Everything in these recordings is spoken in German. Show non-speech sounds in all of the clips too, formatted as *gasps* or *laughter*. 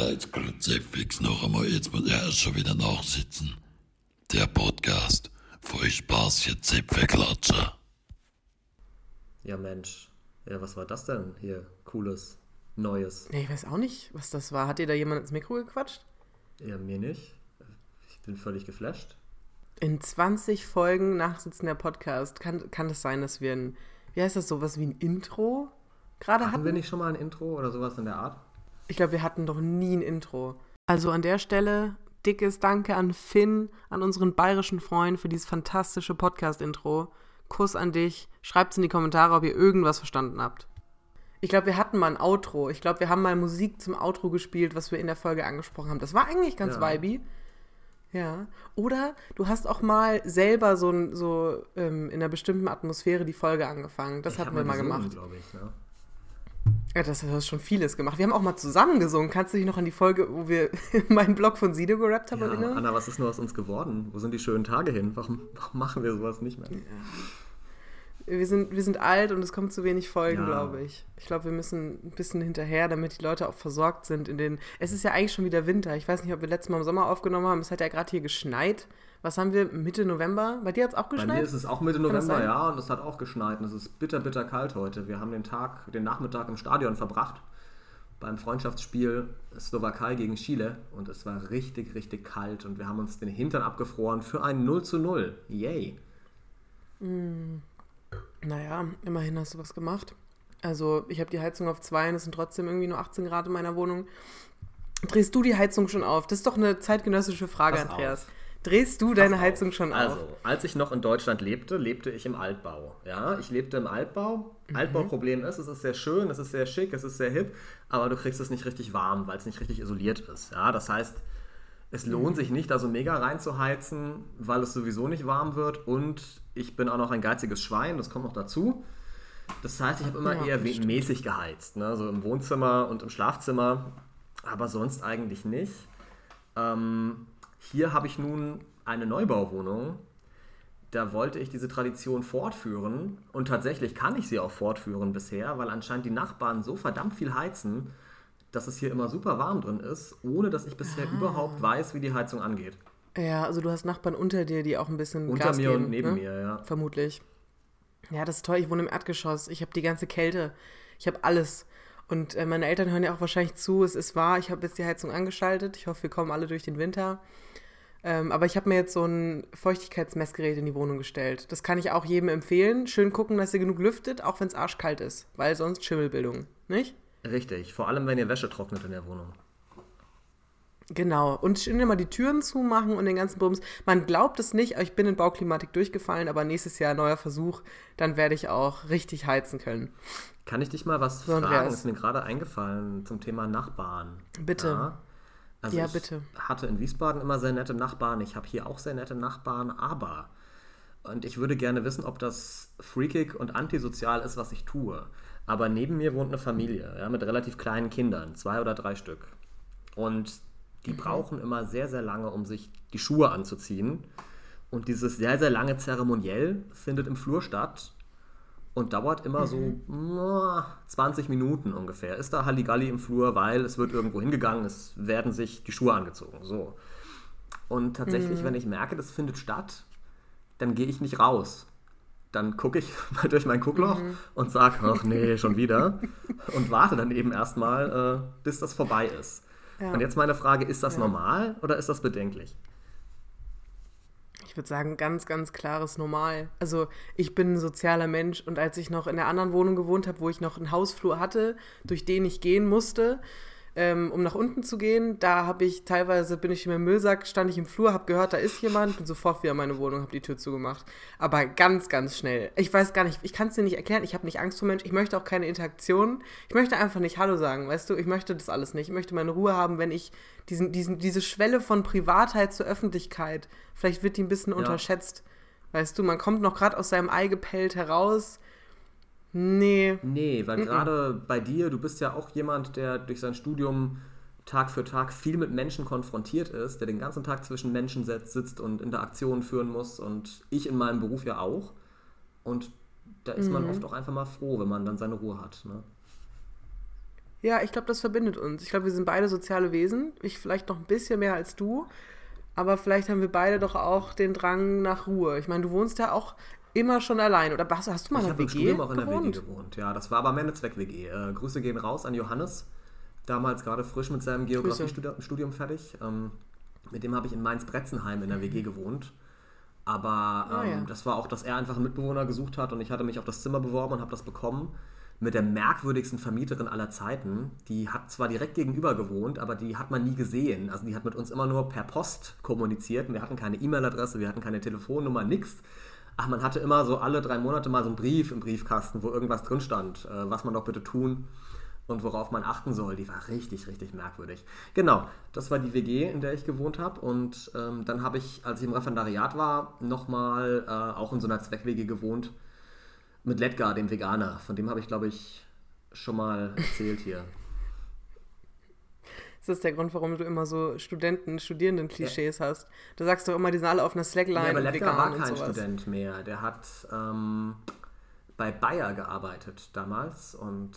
Kreuz, Kruzifix noch einmal. Jetzt muss er schon wieder nachsitzen. Der Podcast. Voll Spaß für Zipfelklatscher. Ja, Mensch. Ja, was war das denn hier? Cooles, Neues. Ja, ich weiß auch nicht, was das war. Hat dir da jemand ins Mikro gequatscht? Ja, mir nicht. Ich bin völlig geflasht. In 20 Folgen Nachsitzen der Podcast kann, kann es sein, dass wir ein, wie heißt das, sowas wie ein Intro gerade hatten? Hatten wir nicht schon mal ein Intro oder sowas in der Art? Ich glaube, wir hatten doch nie ein Intro. Also an der Stelle dickes Danke an Finn, an unseren bayerischen Freund für dieses fantastische Podcast-Intro. Kuss an dich. Schreibt in die Kommentare, ob ihr irgendwas verstanden habt. Ich glaube, wir hatten mal ein Outro. Ich glaube, wir haben mal Musik zum Outro gespielt, was wir in der Folge angesprochen haben. Das war eigentlich ganz Ja. vibey. Ja. Oder du hast auch mal selber so, so ähm, in einer bestimmten Atmosphäre die Folge angefangen. Das Ich hatten wir mal gesungen, gemacht. ich. Ne? Ja, das hast schon vieles gemacht. Wir haben auch mal zusammen gesungen. Kannst du dich noch an die Folge, wo wir *laughs* meinen Blog von Sido gerappt haben, Ja, erinnern? Anna, was ist nur aus uns geworden? Wo sind die schönen Tage hin? Warum, warum machen wir sowas nicht mehr? Wir sind, wir sind alt und es kommt zu wenig Folgen, Ja. glaube ich. Ich glaube, wir müssen ein bisschen hinterher, damit die Leute auch versorgt sind in den. Es ist ja eigentlich schon wieder Winter. Ich weiß nicht, ob wir letztes Mal im Sommer aufgenommen haben. Es hat ja gerade hier geschneit. Was haben wir? Mitte November? Bei dir hat es auch Bei geschneit? mir ist es auch Mitte November, ja, und es hat auch geschneit und es ist bitter, bitter kalt heute. Wir haben den Tag, den Nachmittag im Stadion verbracht beim Freundschaftsspiel Slowakei gegen Chile und es war richtig, richtig kalt und wir haben uns den Hintern abgefroren für ein 0 zu 0. Yay. Naja, immerhin hast du was gemacht. Also, ich habe die Heizung auf zwei und es sind trotzdem irgendwie nur 18 Grad in meiner Wohnung. Drehst du die Heizung schon auf? Das ist doch eine zeitgenössische Frage, Pass Andreas. auf. Drehst du deine Pass Heizung schon auf? Also, als ich noch in Deutschland lebte, lebte ich im Altbau. Ja, ich lebte im Altbau. Mhm. Altbauproblem ist, es ist sehr schön, es ist sehr schick, es ist sehr hip, aber du kriegst es nicht richtig warm, weil es nicht richtig isoliert ist. Ja, das heißt, es Mhm. lohnt sich nicht, da so mega reinzuheizen, weil es sowieso nicht warm wird und ich bin auch noch ein geiziges Schwein, das kommt noch dazu. Das heißt, ich habe immer Ja, eher mäßig geheizt, ne? so im Wohnzimmer und im Schlafzimmer, aber sonst eigentlich nicht. Ähm, hier habe ich nun eine Neubauwohnung. Da wollte ich diese Tradition fortführen und tatsächlich kann ich sie auch fortführen bisher, weil anscheinend die Nachbarn so verdammt viel heizen, dass es hier immer super warm drin ist, ohne dass ich bisher Ah. überhaupt weiß, wie die Heizung angeht. Ja, also du hast Nachbarn unter dir, die auch ein bisschen Unter Gas mir geben, und neben ne? mir, ja. Vermutlich. Ja, das ist toll. Ich wohne im Erdgeschoss. Ich habe die ganze Kälte. Ich habe alles. Und äh, meine Eltern hören ja auch wahrscheinlich zu. Es ist wahr. Ich habe jetzt die Heizung angeschaltet. Ich hoffe, wir kommen alle durch den Winter. Ähm, aber ich habe mir jetzt so ein Feuchtigkeitsmessgerät in die Wohnung gestellt. Das kann ich auch jedem empfehlen. Schön gucken, dass ihr genug lüftet, auch wenn es arschkalt ist. Weil sonst Schimmelbildung. Nicht? Richtig, vor allem wenn ihr Wäsche trocknet in der Wohnung. Genau. Und schön immer die Türen zumachen und den ganzen Bums. Man glaubt es nicht, aber ich bin in Bauklimatik durchgefallen, aber nächstes Jahr neuer Versuch, dann werde ich auch richtig heizen können. Kann ich dich mal was So, fragen? Andreas. Ist mir gerade eingefallen zum Thema Nachbarn. Bitte. Ja, also Ja, ich bitte. hatte in Wiesbaden immer sehr nette Nachbarn. Ich habe hier auch sehr nette Nachbarn, aber und ich würde gerne wissen, ob das freakig und antisozial ist, was ich tue. Aber neben mir wohnt eine Familie ja, mit relativ kleinen Kindern, zwei oder drei Stück. Und die brauchen immer sehr, sehr lange, um sich die Schuhe anzuziehen. Und dieses sehr, sehr lange Zeremoniell findet im Flur statt und dauert immer so na, 20 Minuten ungefähr. Ist da Halligalli im Flur, weil es wird irgendwo hingegangen, es werden sich die Schuhe angezogen. So. Und tatsächlich, wenn ich merke, das findet statt, dann gehe ich nicht raus. Dann gucke ich *laughs* mal durch mein Guckloch und sage, ach nee, schon wieder. Und warte dann eben erstmal, äh, bis das vorbei ist. Ja. Und jetzt meine Frage, ist das Ja. normal oder ist das bedenklich? Ich würde sagen, ganz, ganz klares Normal. Also ich bin ein sozialer Mensch und als ich noch in der anderen Wohnung gewohnt habe, wo ich noch einen Hausflur hatte, durch den ich gehen musste, ähm, um nach unten zu gehen, da habe ich teilweise, bin ich in meinem Müllsack, stand ich im Flur, habe gehört, da ist jemand, bin sofort wieder in meine Wohnung, habe die Tür zugemacht. Aber ganz, ganz schnell. Ich weiß gar nicht, ich kann es dir nicht erklären, ich habe nicht Angst vor Menschen, ich möchte auch keine Interaktion. Ich möchte einfach nicht Hallo sagen, weißt du, ich möchte das alles nicht. Ich möchte meine Ruhe haben, wenn ich diesen, diesen, diese Schwelle von Privatheit zur Öffentlichkeit, vielleicht wird die ein bisschen unterschätzt. Weißt du, man kommt noch gerade aus seinem Ei gepellt heraus. Nee. Nee, weil gerade bei dir, du bist ja auch jemand, der durch sein Studium Tag für Tag viel mit Menschen konfrontiert ist, der den ganzen Tag zwischen Menschen setzt, sitzt und Interaktionen führen muss und ich in meinem Beruf ja auch. Und da ist man oft auch einfach mal froh, wenn man dann seine Ruhe hat. Ne? Ja, ich glaube, das verbindet uns. Ich glaube, wir sind beide soziale Wesen. Ich vielleicht noch ein bisschen mehr als du. Aber vielleicht haben wir beide doch auch den Drang nach Ruhe. Ich meine, du wohnst ja auch immer schon allein. Oder hast, hast du mal Ich in im WG Studium auch in der WG gewohnt? gewohnt. Ja, das war aber am Ende Zweck-WG. Äh, Grüße gehen raus an Johannes. Damals gerade frisch mit seinem Geografiestudium fertig. Ähm, mit dem habe ich in Mainz-Bretzenheim in der WG gewohnt. Aber Ah, ähm, ja. das war auch, dass er einfach einen Mitbewohner gesucht hat und ich hatte mich auf das Zimmer beworben und habe das bekommen. Mit der merkwürdigsten Vermieterin aller Zeiten. Die hat zwar direkt gegenüber gewohnt, aber die hat man nie gesehen. Also die hat mit uns immer nur per Post kommuniziert. Wir hatten keine E-Mail-Adresse, wir hatten keine Telefonnummer, nix. Ach, man hatte immer so alle drei Monate mal so einen Brief im Briefkasten, wo irgendwas drin stand, äh, was man doch bitte tun und worauf man achten soll. Die war richtig, richtig merkwürdig. Genau, das war die WG, in der ich gewohnt habe. Und ähm, dann habe ich, als ich im Referendariat war, nochmal äh, auch in so einer Zweck-WG gewohnt mit Ledgar, dem Veganer. Von dem habe ich, glaube ich, schon mal erzählt hier. Ist das der Grund, warum du immer so Studenten, Studierenden-Klischees hast? Da sagst du immer, die sind alle auf einer Slackline Ja, aber vegan war kein. Student mehr. Der hat ähm, bei Bayer gearbeitet damals und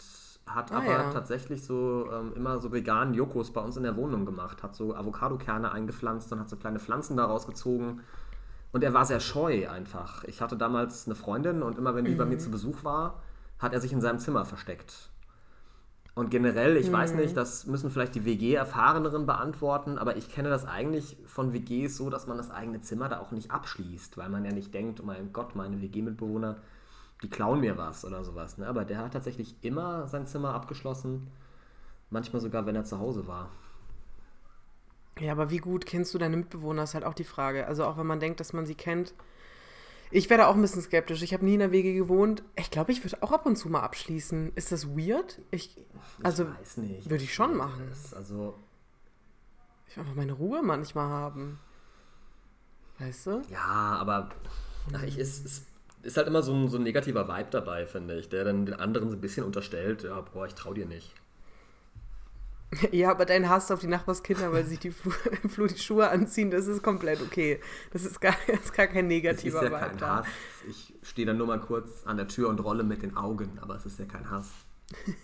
hat Ah, aber ja. tatsächlich so ähm, immer so veganen Jokos bei uns in der Wohnung gemacht. Hat so Avocadokerne eingepflanzt und hat so kleine Pflanzen daraus gezogen. Und er war sehr scheu einfach. Ich hatte damals eine Freundin und immer wenn die bei mir zu Besuch war, hat er sich in seinem Zimmer versteckt. Und generell, ich weiß nicht, das müssen vielleicht die WG-Erfahreneren beantworten, aber ich kenne das eigentlich von WGs so, dass man das eigene Zimmer da auch nicht abschließt, weil man ja nicht denkt, oh mein Gott, meine WG-Mitbewohner, die klauen mir was oder sowas. Ne? Aber der hat tatsächlich immer sein Zimmer abgeschlossen, manchmal sogar, wenn er zu Hause war. Ja, aber wie gut kennst du deine Mitbewohner, ist halt auch die Frage. Also auch wenn man denkt, dass man sie kennt. Ich werde auch ein bisschen skeptisch. Ich habe nie in der WG gewohnt. Ich glaube, ich würde auch ab und zu mal abschließen. Ist das weird? Ich, also, ich weiß nicht. würde ich schon machen. Also, ich will einfach meine Ruhe manchmal haben. Weißt du? ja, aber ach, ich, es, es ist halt immer so ein, so ein negativer Vibe dabei, finde ich, der dann den anderen so ein bisschen unterstellt, ja, boah, ich trau dir nicht. *laughs* Ja, aber dein Hass auf die Nachbarskinder, weil sie sich die Flu im Flur die Schuhe anziehen, das ist komplett okay. Das ist gar, *laughs* das ist gar kein Es ist negativer ja kein da. Hass. Ich stehe dann nur mal kurz an der Tür und rolle mit den Augen, aber es ist ja kein Hass. *laughs*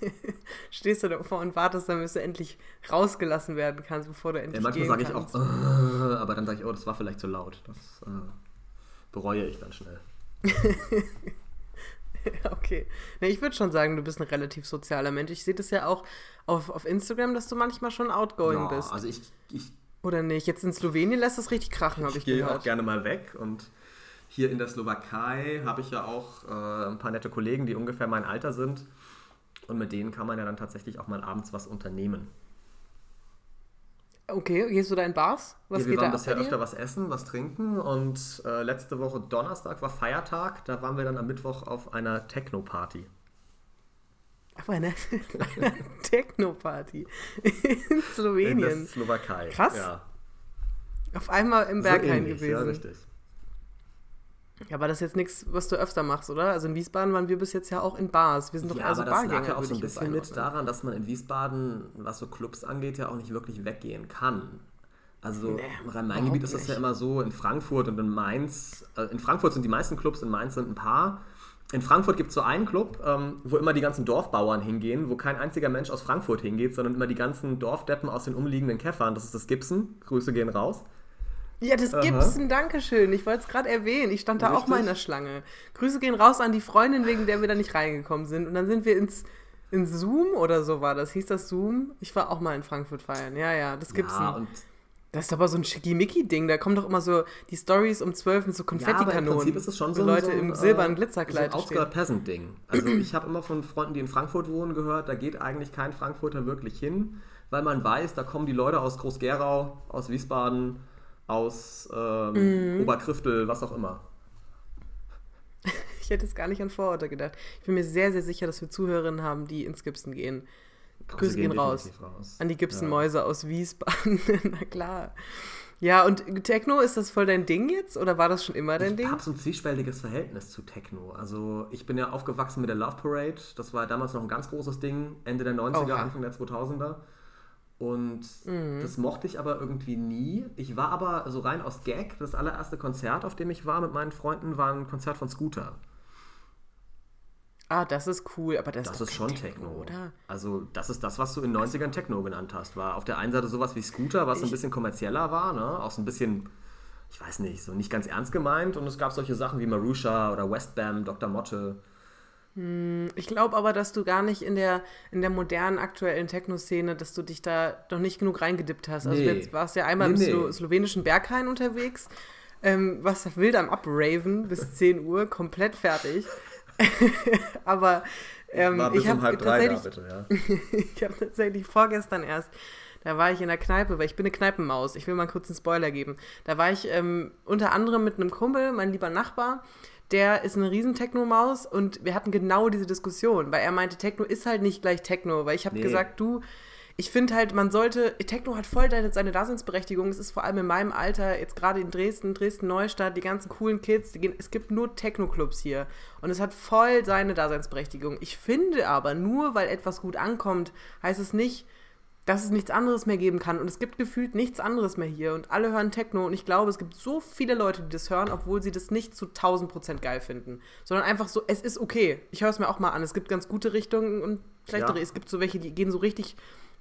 Stehst du davor und wartest, damit du endlich rausgelassen werden kannst, bevor du Ja, endlich manchmal gehen sage ich auch, äh, aber dann sage ich, oh, das war vielleicht zu laut. Das äh, bereue ich dann schnell. *laughs* Okay. Nee, ich würde schon sagen, du bist ein relativ sozialer Mensch. Ich sehe das ja auch auf, auf Instagram, dass du manchmal schon outgoing Ja, bist. also ich, ich, Oder nicht? Jetzt in Slowenien lässt das richtig krachen, habe ich ich gehe gehört. auch gerne mal weg und hier in der Slowakei habe ich ja auch äh, ein paar nette Kollegen, die ungefähr mein Alter sind. Und mit denen kann man ja dann tatsächlich auch mal abends was unternehmen. Okay, gehst du da in Bars? Was ja, wir geht waren da bisher öfter was essen, was trinken und äh, letzte Woche Donnerstag war Feiertag. Da waren wir dann am Mittwoch auf einer Techno-Party. Auf einer, *laughs* Techno-Party in In der Slowenien. Slowakei. Krass. Ja. Auf einmal im So Berghain Ja, gewesen. richtig. Ja, aber das ist jetzt nichts, was du öfter machst, oder? Also in Wiesbaden waren wir bis jetzt ja auch in Bars. Wir sind doch Ja, also aber das Bargänger, lag ja auch so ein bisschen mit daran, dass man in Wiesbaden, was so Clubs angeht, ja auch nicht wirklich weggehen kann. Also Nee, im Rhein-Main-Gebiet ist das ja immer so, in Frankfurt und in Mainz, äh, in Frankfurt sind die meisten Clubs, in Mainz sind ein paar. In Frankfurt gibt es so einen Club, ähm, wo immer die ganzen Dorfbauern hingehen, wo kein einziger Mensch aus Frankfurt hingeht, sondern immer die ganzen Dorfdeppen aus den umliegenden Käffern. Das ist das Gibson. Grüße gehen raus. Ja, das Aha. gibt's ein Dankeschön. Ich wollte es gerade erwähnen. Ich stand da auch mal in der Richtig. Schlange. Grüße gehen raus an die Freundin, wegen der wir da nicht reingekommen sind. Und dann sind wir ins, ins Zoom oder so war das. Hieß das Zoom? Ich war auch mal in Frankfurt feiern. Ja, ja, das gibt's. Ja, das ist aber so ein Schickimicki-Ding. Da kommen doch immer so die Stories um 12 mit so Ja, aber im Konfettikanonen. Prinzip ist es schon so Leute so ein, im silbernen äh, Glitzerkleid so ein. Outskirt-Peasant-Ding. Also ich habe immer von Freunden, die in Frankfurt wohnen, gehört, da geht eigentlich kein Frankfurter wirklich hin, weil man weiß, da kommen die Leute aus Groß-Gerau, aus Wiesbaden, aus ähm, Mhm. Oberkriftel, was auch immer. *laughs* Ich hätte jetzt gar nicht an Vororte gedacht. Ich bin mir sehr, sehr sicher, dass wir Zuhörerinnen haben, die ins Gibson gehen. Grüße gehen raus. definitiv raus. An die Gibson-Mäuse aus Wiesbaden. *laughs* Na klar. Ja, und Techno, ist das voll dein Ding jetzt? Oder war das schon immer dein Ich Ding? habe so ein zwiespältiges Verhältnis zu Techno. Also ich bin ja aufgewachsen mit der Love Parade. Das war damals noch ein ganz großes Ding, Ende der 90er, Oha. Anfang der 2000er. Und Mhm. das mochte ich aber irgendwie nie. Ich war aber so rein aus Gag. Das allererste Konzert, auf dem ich war mit meinen Freunden, war ein Konzert von Scooter. Ah, das ist cool, aber das, Das ist kein schon Techno, oder? Also, das ist das, was du in den 90ern Techno genannt hast. War auf der einen Seite sowas wie Scooter, was ein bisschen kommerzieller war, ne? Auch so ein bisschen, ich weiß nicht, so nicht ganz ernst gemeint. Und es gab solche Sachen wie Marusha oder Westbam, Dr. Motte. Ich glaube aber, dass du gar nicht in der, in der modernen aktuellen Techno-Szene, dass du dich da noch nicht genug reingedippt hast. Also Nee. jetzt warst du ja einmal Nee, im nee. slowenischen Berghain unterwegs, ähm, warst wild am Upraven bis 10 Uhr, komplett fertig. *laughs* aber ähm, ich habe tatsächlich, bitte, ja. *laughs* ich habe tatsächlich vorgestern erst, da war ich in der Kneipe, weil ich bin eine Kneipenmaus. Ich will mal kurz einen Spoiler geben. Da war ich ähm, unter anderem mit einem Kumpel, mein lieber Nachbar. Der ist eine riesen Techno-Maus und wir hatten genau diese Diskussion, weil er meinte, Techno ist halt nicht gleich Techno, weil ich habe Nee. gesagt, du, ich finde halt, man sollte, Techno hat voll seine Daseinsberechtigung. Es ist vor allem in meinem Alter, jetzt gerade in Dresden, Dresden-Neustadt, die ganzen coolen Kids, die gehen, es gibt nur Techno-Clubs hier. Und es hat voll seine Daseinsberechtigung. Ich finde aber, nur weil etwas gut ankommt, heißt es nicht, dass es nichts anderes mehr geben kann. Und es gibt gefühlt nichts anderes mehr hier. Und alle hören Techno. Und ich glaube, es gibt so viele Leute, die das hören, obwohl sie das nicht zu 1000 Prozent geil finden. Sondern einfach so, es ist okay. Ich höre es mir auch mal an. Es gibt ganz gute Richtungen und schlechtere. Ja. Es gibt so welche, die gehen so richtig,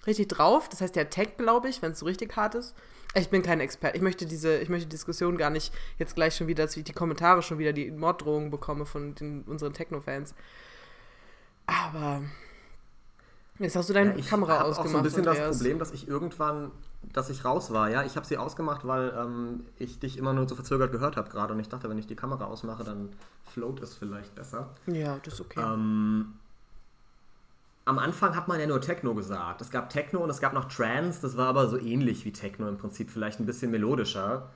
richtig drauf. Das heißt ja Tech, glaube ich, wenn es so richtig hart ist. Ich bin kein Experte. Ich möchte diese, ich möchte die Diskussion gar nicht jetzt gleich schon wieder, dass ich die Kommentare schon wieder die Morddrohungen bekomme von den, unseren Techno-Fans. Aber jetzt hast du deine ich Kamera ausgemacht. auch so ein bisschen das Andreas. Problem, dass ich irgendwann, dass ich raus war. Ja, ich habe sie ausgemacht, weil ähm, ich dich immer nur so verzögert gehört habe gerade. Und ich dachte, wenn ich die Kamera ausmache, dann float es vielleicht besser. Ja, das ist okay. Ähm, am Anfang hat man ja nur Techno gesagt. Es gab Techno und es gab noch Trance. Das war aber so ähnlich wie Techno im Prinzip, vielleicht ein bisschen melodischer.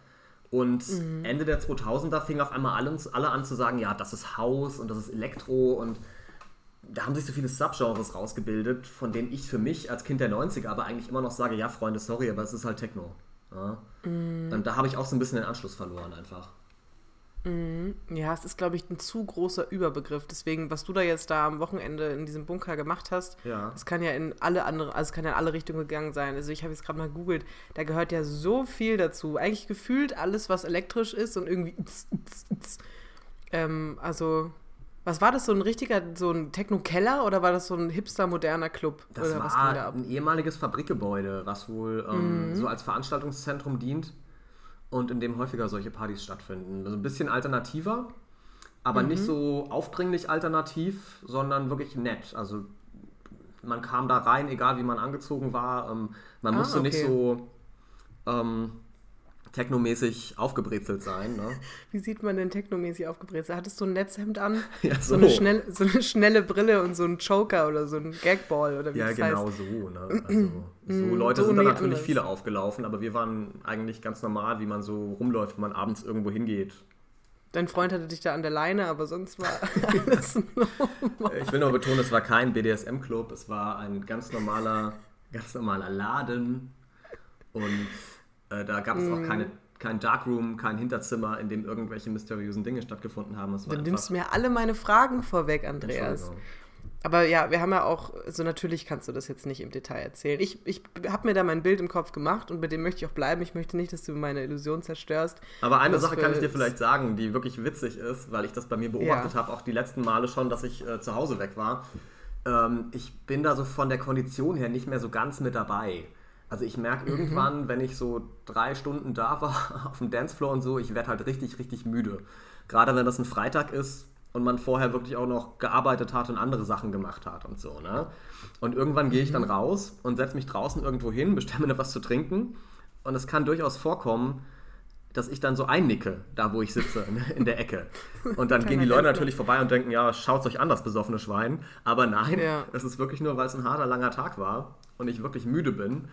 Und Ende der 2000er fing auf einmal alle, alle an zu sagen, ja, das ist House und das ist Elektro und da haben sich so viele Subgenres rausgebildet, von denen ich für mich als Kind der 90er aber eigentlich immer noch sage, ja, Freunde, sorry, aber es ist halt Techno. Ja? Und da habe ich auch so ein bisschen den Anschluss verloren einfach. Ja, es ist, glaube ich, ein zu großer Überbegriff. Deswegen, was du da jetzt da am Wochenende in diesem Bunker gemacht hast, Ja. das kann ja in alle andere, also es kann ja in alle Richtungen gegangen sein. Also ich habe jetzt gerade mal gegoogelt, da gehört ja so viel dazu. Eigentlich gefühlt alles, was elektrisch ist und irgendwie. *laughs* Ähm, also, was war das? So ein richtiger, so ein Techno-Keller oder war das so ein hipster-moderner Club? Das oder da war ab? ein ehemaliges Fabrikgebäude, was wohl ähm, Mhm. so als Veranstaltungszentrum dient und in dem häufiger solche Partys stattfinden. Also ein bisschen alternativer, aber Mhm. nicht so aufdringlich alternativ, sondern wirklich nett. Also man kam da rein, egal wie man angezogen war. Ähm, man Ah, musste nicht okay. so ähm, technomäßig aufgebrezelt sein. Ne? *laughs* Wie sieht man denn technomäßig aufgebrezelt? Hattest du ein Netzhemd an? *laughs* Ja, So, eine schnell, so eine schnelle Brille und so ein Joker oder so ein Gagball oder wie Ja, das genau heißt. so. Ne? *clears throat* Also, so Leute so sind da natürlich anders. viele aufgelaufen, aber wir waren eigentlich ganz normal, wie man so rumläuft, wenn man abends irgendwo hingeht. Dein Freund hatte dich da an der Leine, aber sonst war *laughs* alles normal. Ich will nur betonen, es war kein BDSM-Club, es war ein ganz normaler, ganz normaler Laden. Und äh, da gab es Mhm. auch keine, kein Darkroom, kein Hinterzimmer, in dem irgendwelche mysteriösen Dinge stattgefunden haben. Es Du nimmst mir alle meine Fragen vorweg, Andreas. Aber ja, wir haben ja auch, so natürlich kannst du das jetzt nicht im Detail erzählen. Ich, ich habe mir da mein Bild im Kopf gemacht und bei dem möchte ich auch bleiben. Ich möchte nicht, dass du meine Illusion zerstörst. Aber eine Sache kann ich dir vielleicht sagen, die wirklich witzig ist, weil ich das bei mir beobachtet Ja. habe, auch die letzten Male schon, dass ich äh, zu Hause weg war. Ähm, ich bin da so von der Kondition her nicht mehr so ganz mit dabei. Also ich merke Mhm. irgendwann, wenn ich so drei Stunden da war *laughs* auf dem Dancefloor und so, ich werde halt richtig, richtig müde. Gerade wenn das ein Freitag ist und man vorher wirklich auch noch gearbeitet hat und andere Sachen gemacht hat und so. Ne? Und irgendwann gehe ich dann raus und setze mich draußen irgendwo hin, bestelle mir was zu trinken. Und es kann durchaus vorkommen, dass ich dann so einnicke, da wo ich sitze, ne, in der Ecke. Und dann *laughs* gehen die Leute natürlich vorbei und denken, ja, schaut euch an, das besoffene Schwein. Aber nein, Ja. es ist wirklich nur, weil es ein harter, langer Tag war und ich wirklich müde bin.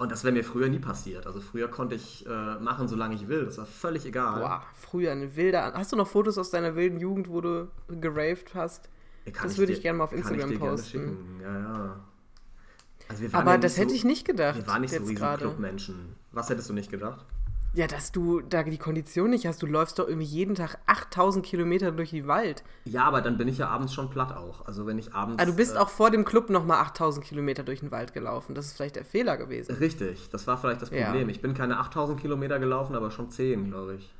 Und das wäre mir früher nie passiert. Also früher konnte ich äh, machen, solange ich will. Das war völlig egal. Boah, früher eine wilde. An Hast du noch Fotos aus deiner wilden Jugend, wo du geraved hast? Ey, kann das würde ich gerne mal auf Instagram posten. Ja, ja. Also wir waren Aber das nicht hätte so, ich nicht gedacht. Wir waren nicht so jetzt riesen. Clubmenschen. Was hättest du nicht gedacht? Ja, dass du da die Kondition nicht hast. Du läufst doch irgendwie jeden Tag 8000 Kilometer durch den Wald. Ja, aber dann bin ich ja abends schon platt auch. Also wenn ich abends... Ah, du bist äh, auch vor dem Club nochmal 8000 Kilometer durch den Wald gelaufen. Das ist vielleicht der Fehler gewesen. Richtig, das war vielleicht das Ja. Problem. Ich bin keine 8000 Kilometer gelaufen, aber schon 10, glaube ich.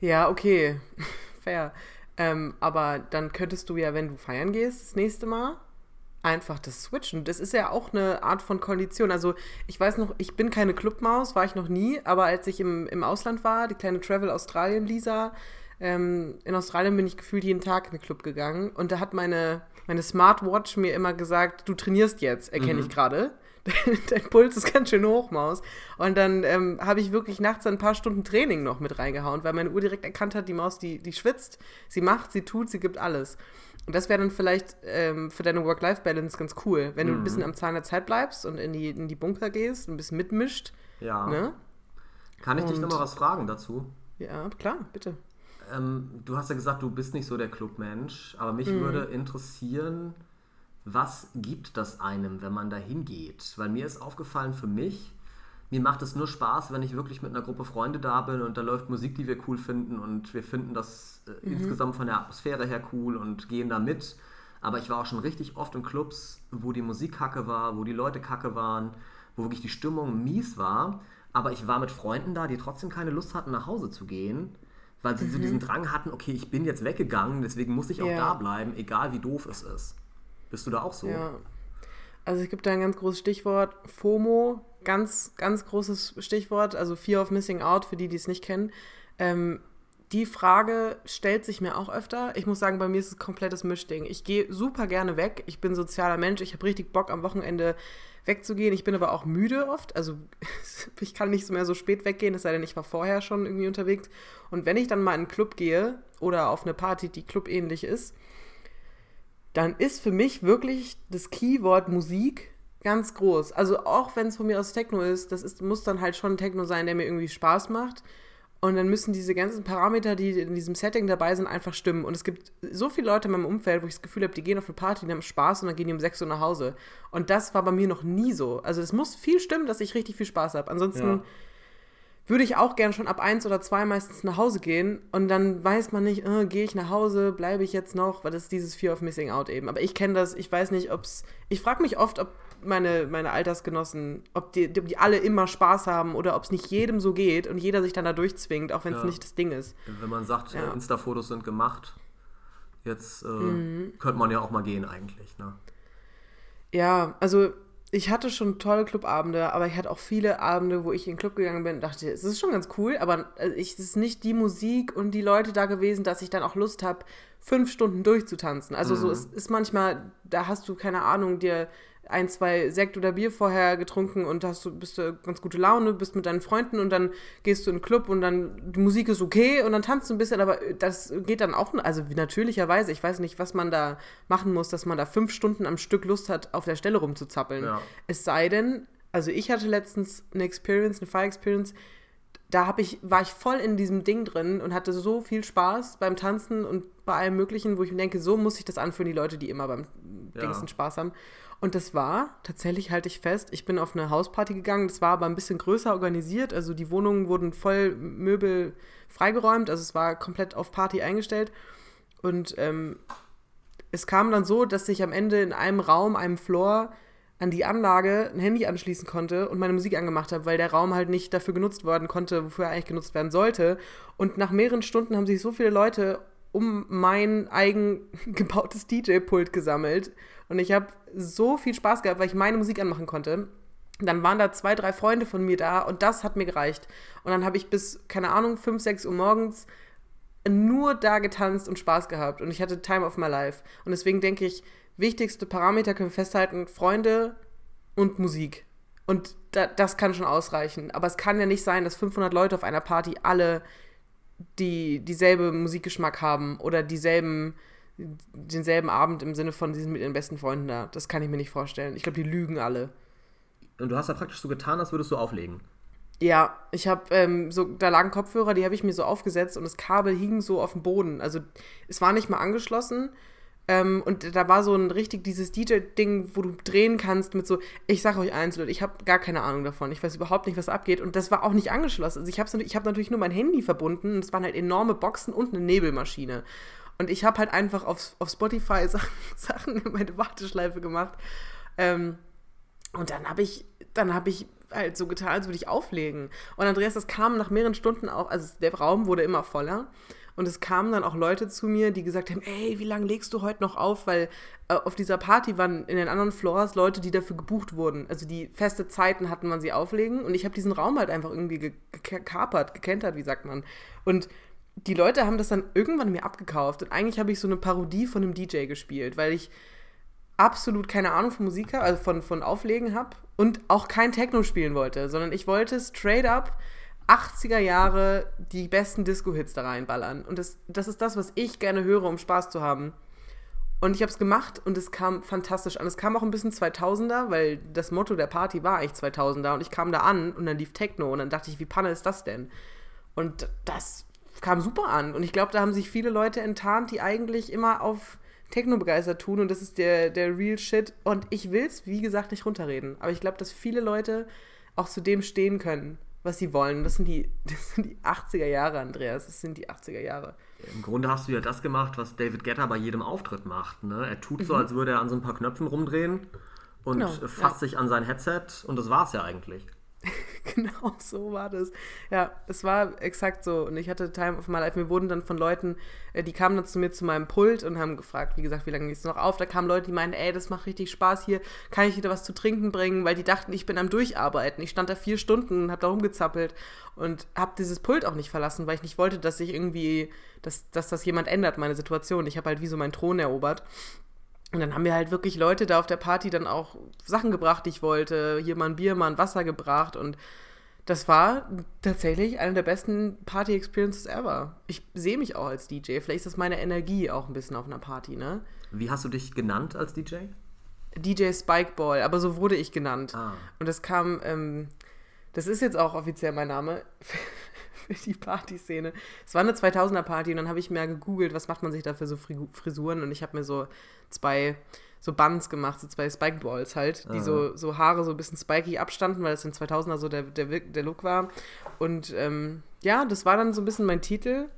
Ja, okay. *laughs* Fair. Ähm, aber dann könntest du ja, wenn du feiern gehst, das nächste Mal einfach das switchen. Das ist ja auch eine Art von Kondition. Also ich weiß noch, ich bin keine Clubmaus, war ich noch nie, aber als ich im, im Ausland war, die kleine Travel Australien Lisa, ähm, in Australien bin ich gefühlt jeden Tag in den Club gegangen und da hat meine, meine Smartwatch mir immer gesagt, du trainierst jetzt, erkenne Mhm. ich gerade. *laughs* Dein Puls ist ganz schön hoch, Maus. Und dann ähm, habe ich wirklich nachts ein paar Stunden Training noch mit reingehauen, weil meine Uhr direkt erkannt hat, die Maus, die, die schwitzt, sie macht, sie tut, sie gibt alles. Und das wäre dann vielleicht ähm, für deine Work-Life-Balance ganz cool, wenn du ein bisschen am Zahn der Zeit bleibst und in die, in die Bunker gehst, ein bisschen mitmischt. Ja. Ne? Kann ich dich Und- nochmal was fragen dazu? Ja, klar, bitte. Ähm, du hast ja gesagt, du bist nicht so der Clubmensch, aber mich würde interessieren, was gibt das einem, wenn man da hingeht? Weil mir ist aufgefallen, für mich, mir macht es nur Spaß, wenn ich wirklich mit einer Gruppe Freunde da bin und da läuft Musik, die wir cool finden und wir finden das äh, insgesamt von der Atmosphäre her cool und gehen da mit. Aber ich war auch schon richtig oft in Clubs, wo die Musik kacke war, wo die Leute kacke waren, wo wirklich die Stimmung mies war. Aber ich war mit Freunden da, die trotzdem keine Lust hatten, nach Hause zu gehen, weil sie so diesen Drang hatten, okay, ich bin jetzt weggegangen, deswegen muss ich auch Ja. da bleiben, egal wie doof es ist. Bist du da auch so? Ja. Also es gibt da ein ganz großes Stichwort, FOMO, ganz, ganz großes Stichwort, also Fear of Missing Out, für die, die es nicht kennen. Ähm, die Frage stellt sich mir auch öfter. Ich muss sagen, bei mir ist es ein komplettes Mischding. Ich gehe super gerne weg. Ich bin sozialer Mensch. Ich habe richtig Bock, am Wochenende wegzugehen. Ich bin aber auch müde oft. Also *laughs* ich kann nicht mehr so spät weggehen, es sei denn, ich war vorher schon irgendwie unterwegs. Und wenn ich dann mal in einen Club gehe oder auf eine Party, die clubähnlich ist, dann ist für mich wirklich das Keyword Musik ganz groß. Also auch wenn es von mir aus Techno ist, das ist, muss dann halt schon Techno sein, der mir irgendwie Spaß macht. Und dann müssen diese ganzen Parameter, die in diesem Setting dabei sind, einfach stimmen. Und es gibt so viele Leute in meinem Umfeld, wo ich das Gefühl habe, die gehen auf eine Party, die haben Spaß und dann gehen die um 6 Uhr nach Hause. Und das war bei mir noch nie so. Also es muss viel stimmen, dass ich richtig viel Spaß habe. Ansonsten Ja. würde ich auch gern schon ab eins oder zwei meistens nach Hause gehen und dann weiß man nicht, äh, gehe ich nach Hause, bleibe ich jetzt noch, weil das ist dieses Fear of Missing Out eben. Aber ich kenne das, ich weiß nicht, ob es, ich frage mich oft, ob meine, meine Altersgenossen, ob die, ob die alle immer Spaß haben oder ob es nicht jedem so geht und jeder sich dann da durchzwingt, auch wenn es Ja. nicht das Ding ist. Wenn man sagt, Ja. äh, Insta-Fotos sind gemacht, jetzt äh, Mhm. könnte man ja auch mal gehen eigentlich. Ne? Ja, also ich hatte schon tolle Clubabende, aber ich hatte auch viele Abende, wo ich in den Club gegangen bin und dachte, es ist schon ganz cool, aber äh, ich, es ist nicht die Musik und die Leute da gewesen, dass ich dann auch Lust habe, fünf Stunden durchzutanzen. Also so, es ist manchmal, da hast du, keine Ahnung, dir ein, zwei Sekt oder Bier vorher getrunken und hast du, bist du ganz gute Laune, bist mit deinen Freunden und dann gehst du in den Club und dann die Musik ist okay und dann tanzt du ein bisschen, aber das geht dann auch, also natürlicherweise, ich weiß nicht, was man da machen muss, dass man da fünf Stunden am Stück Lust hat, auf der Stelle rumzuzappeln. Ja. Es sei denn, also ich hatte letztens eine Experience, eine Fire Experience, da hab ich, war ich voll in diesem Ding drin und hatte so viel Spaß beim Tanzen und bei allem Möglichen, wo ich mir denke, so muss sich das anfühlen, die Leute, die immer beim Ja. Dingsten Spaß haben. Und das war, tatsächlich halte ich fest, ich bin auf eine Hausparty gegangen, das war aber ein bisschen größer organisiert, also die Wohnungen wurden voll Möbel freigeräumt, also es war komplett auf Party eingestellt. Und ähm, es kam dann so, dass ich am Ende in einem Raum, einem Floor, an die Anlage ein Handy anschließen konnte und meine Musik angemacht habe, weil der Raum halt nicht dafür genutzt werden konnte, wofür er eigentlich genutzt werden sollte. Und nach mehreren Stunden haben sich so viele Leute um mein eigen *laughs* gebautes DJ-Pult gesammelt. Und ich habe so viel Spaß gehabt, weil ich meine Musik anmachen konnte. Dann waren da zwei, drei Freunde von mir da und das hat mir gereicht. Und dann habe ich bis, keine Ahnung, 5, 6 Uhr morgens nur da getanzt und Spaß gehabt und ich hatte Time of my life. Und deswegen denke ich, wichtigste Parameter können wir festhalten, Freunde und Musik. Und da, das kann schon ausreichen. Aber es kann ja nicht sein, dass 500 Leute auf einer Party alle die dieselbe Musikgeschmack haben oder dieselben denselben Abend im Sinne von, sie sind mit ihren besten Freunden da. Das kann ich mir nicht vorstellen. Ich glaube, die lügen alle. Und du hast ja praktisch so getan, als würdest du auflegen. Ja, ich habe ähm, so, da lagen Kopfhörer, die habe ich mir so aufgesetzt und das Kabel hing so auf dem Boden. Also es war nicht mal angeschlossen. Ähm, und da war so ein richtig dieses DJ-Ding, wo du drehen kannst mit so, ich sag euch eins, Leute, ich habe gar keine Ahnung davon. Ich weiß überhaupt nicht, was abgeht. Und das war auch nicht angeschlossen. Also ich habe ich hab natürlich nur mein Handy verbunden und es waren halt enorme Boxen und eine Nebelmaschine. Und ich habe halt einfach auf, auf Spotify *laughs* Sachen, Sachen in meine Warteschleife gemacht. Ähm, und dann habe ich, dann habe ich halt so getan, als würde ich auflegen. Und Andreas, das kam nach mehreren Stunden auch, also der Raum wurde immer voller. Und es kamen dann auch Leute zu mir, die gesagt haben, ey, wie lange legst du heute noch auf? Weil äh, auf dieser Party waren in den anderen Floors Leute, die dafür gebucht wurden. Also die feste Zeiten hatten, wann sie auflegen. Und ich habe diesen Raum halt einfach irgendwie gekapert, gekentert, wie sagt man. Und die Leute haben das dann irgendwann mir abgekauft. Und eigentlich habe ich so eine Parodie von einem DJ gespielt, weil ich absolut keine Ahnung von Musik habe, also von, von Auflegen habe und auch kein Techno spielen wollte, sondern ich wollte straight up 80er Jahre die besten Disco-Hits da reinballern. Und das, das ist das, was ich gerne höre, um Spaß zu haben. Und ich habe es gemacht und es kam fantastisch an. Es kam auch ein bisschen 2000er, weil das Motto der Party war eigentlich 2000er. Und ich kam da an und dann lief Techno und dann dachte ich, wie Panne ist das denn? Und das kam super an. Und ich glaube, da haben sich viele Leute enttarnt, die eigentlich immer auf Techno begeistert tun. Und das ist der, der Real Shit. Und ich will es, wie gesagt, nicht runterreden. Aber ich glaube, dass viele Leute auch zu dem stehen können was sie wollen. Das sind die, *laughs* das sind die 80er Jahre, Andreas. Das sind die 80er Jahre. Im Grunde hast du ja das gemacht, was David Guetta bei jedem Auftritt macht. Ne? Er tut so, mhm. als würde er an so ein paar Knöpfen rumdrehen und genau, fasst ja. sich an sein Headset und das war es ja eigentlich. *laughs* genau so war das. Ja, es war exakt so. Und ich hatte Time of My Life. Mir wurden dann von Leuten, äh, die kamen dann zu mir zu meinem Pult und haben gefragt, wie gesagt, wie lange gehst du noch auf? Da kamen Leute, die meinten, ey, das macht richtig Spaß hier. Kann ich wieder was zu trinken bringen? Weil die dachten, ich bin am Durcharbeiten. Ich stand da vier Stunden und hab da rumgezappelt und hab dieses Pult auch nicht verlassen, weil ich nicht wollte, dass sich irgendwie, dass, dass das jemand ändert, meine Situation. Ich habe halt wie so meinen Thron erobert. Und dann haben mir halt wirklich Leute da auf der Party dann auch Sachen gebracht, die ich wollte. Hier mal ein Bier, mal ein Wasser gebracht. Und das war tatsächlich eine der besten Party-Experiences ever. Ich sehe mich auch als DJ. Vielleicht ist das meine Energie auch ein bisschen auf einer Party, ne? Wie hast du dich genannt als DJ? DJ Spikeball, aber so wurde ich genannt. Ah. Und das kam, ähm, das ist jetzt auch offiziell mein Name. Für die Partyszene. Es war eine 2000er Party und dann habe ich mehr gegoogelt, was macht man sich da für so Frisuren und ich habe mir so zwei so Buns gemacht, so zwei Spikeballs halt, die so, so Haare so ein bisschen spiky abstanden, weil es in 2000er so der, der, der Look war. Und ähm, ja, das war dann so ein bisschen mein Titel.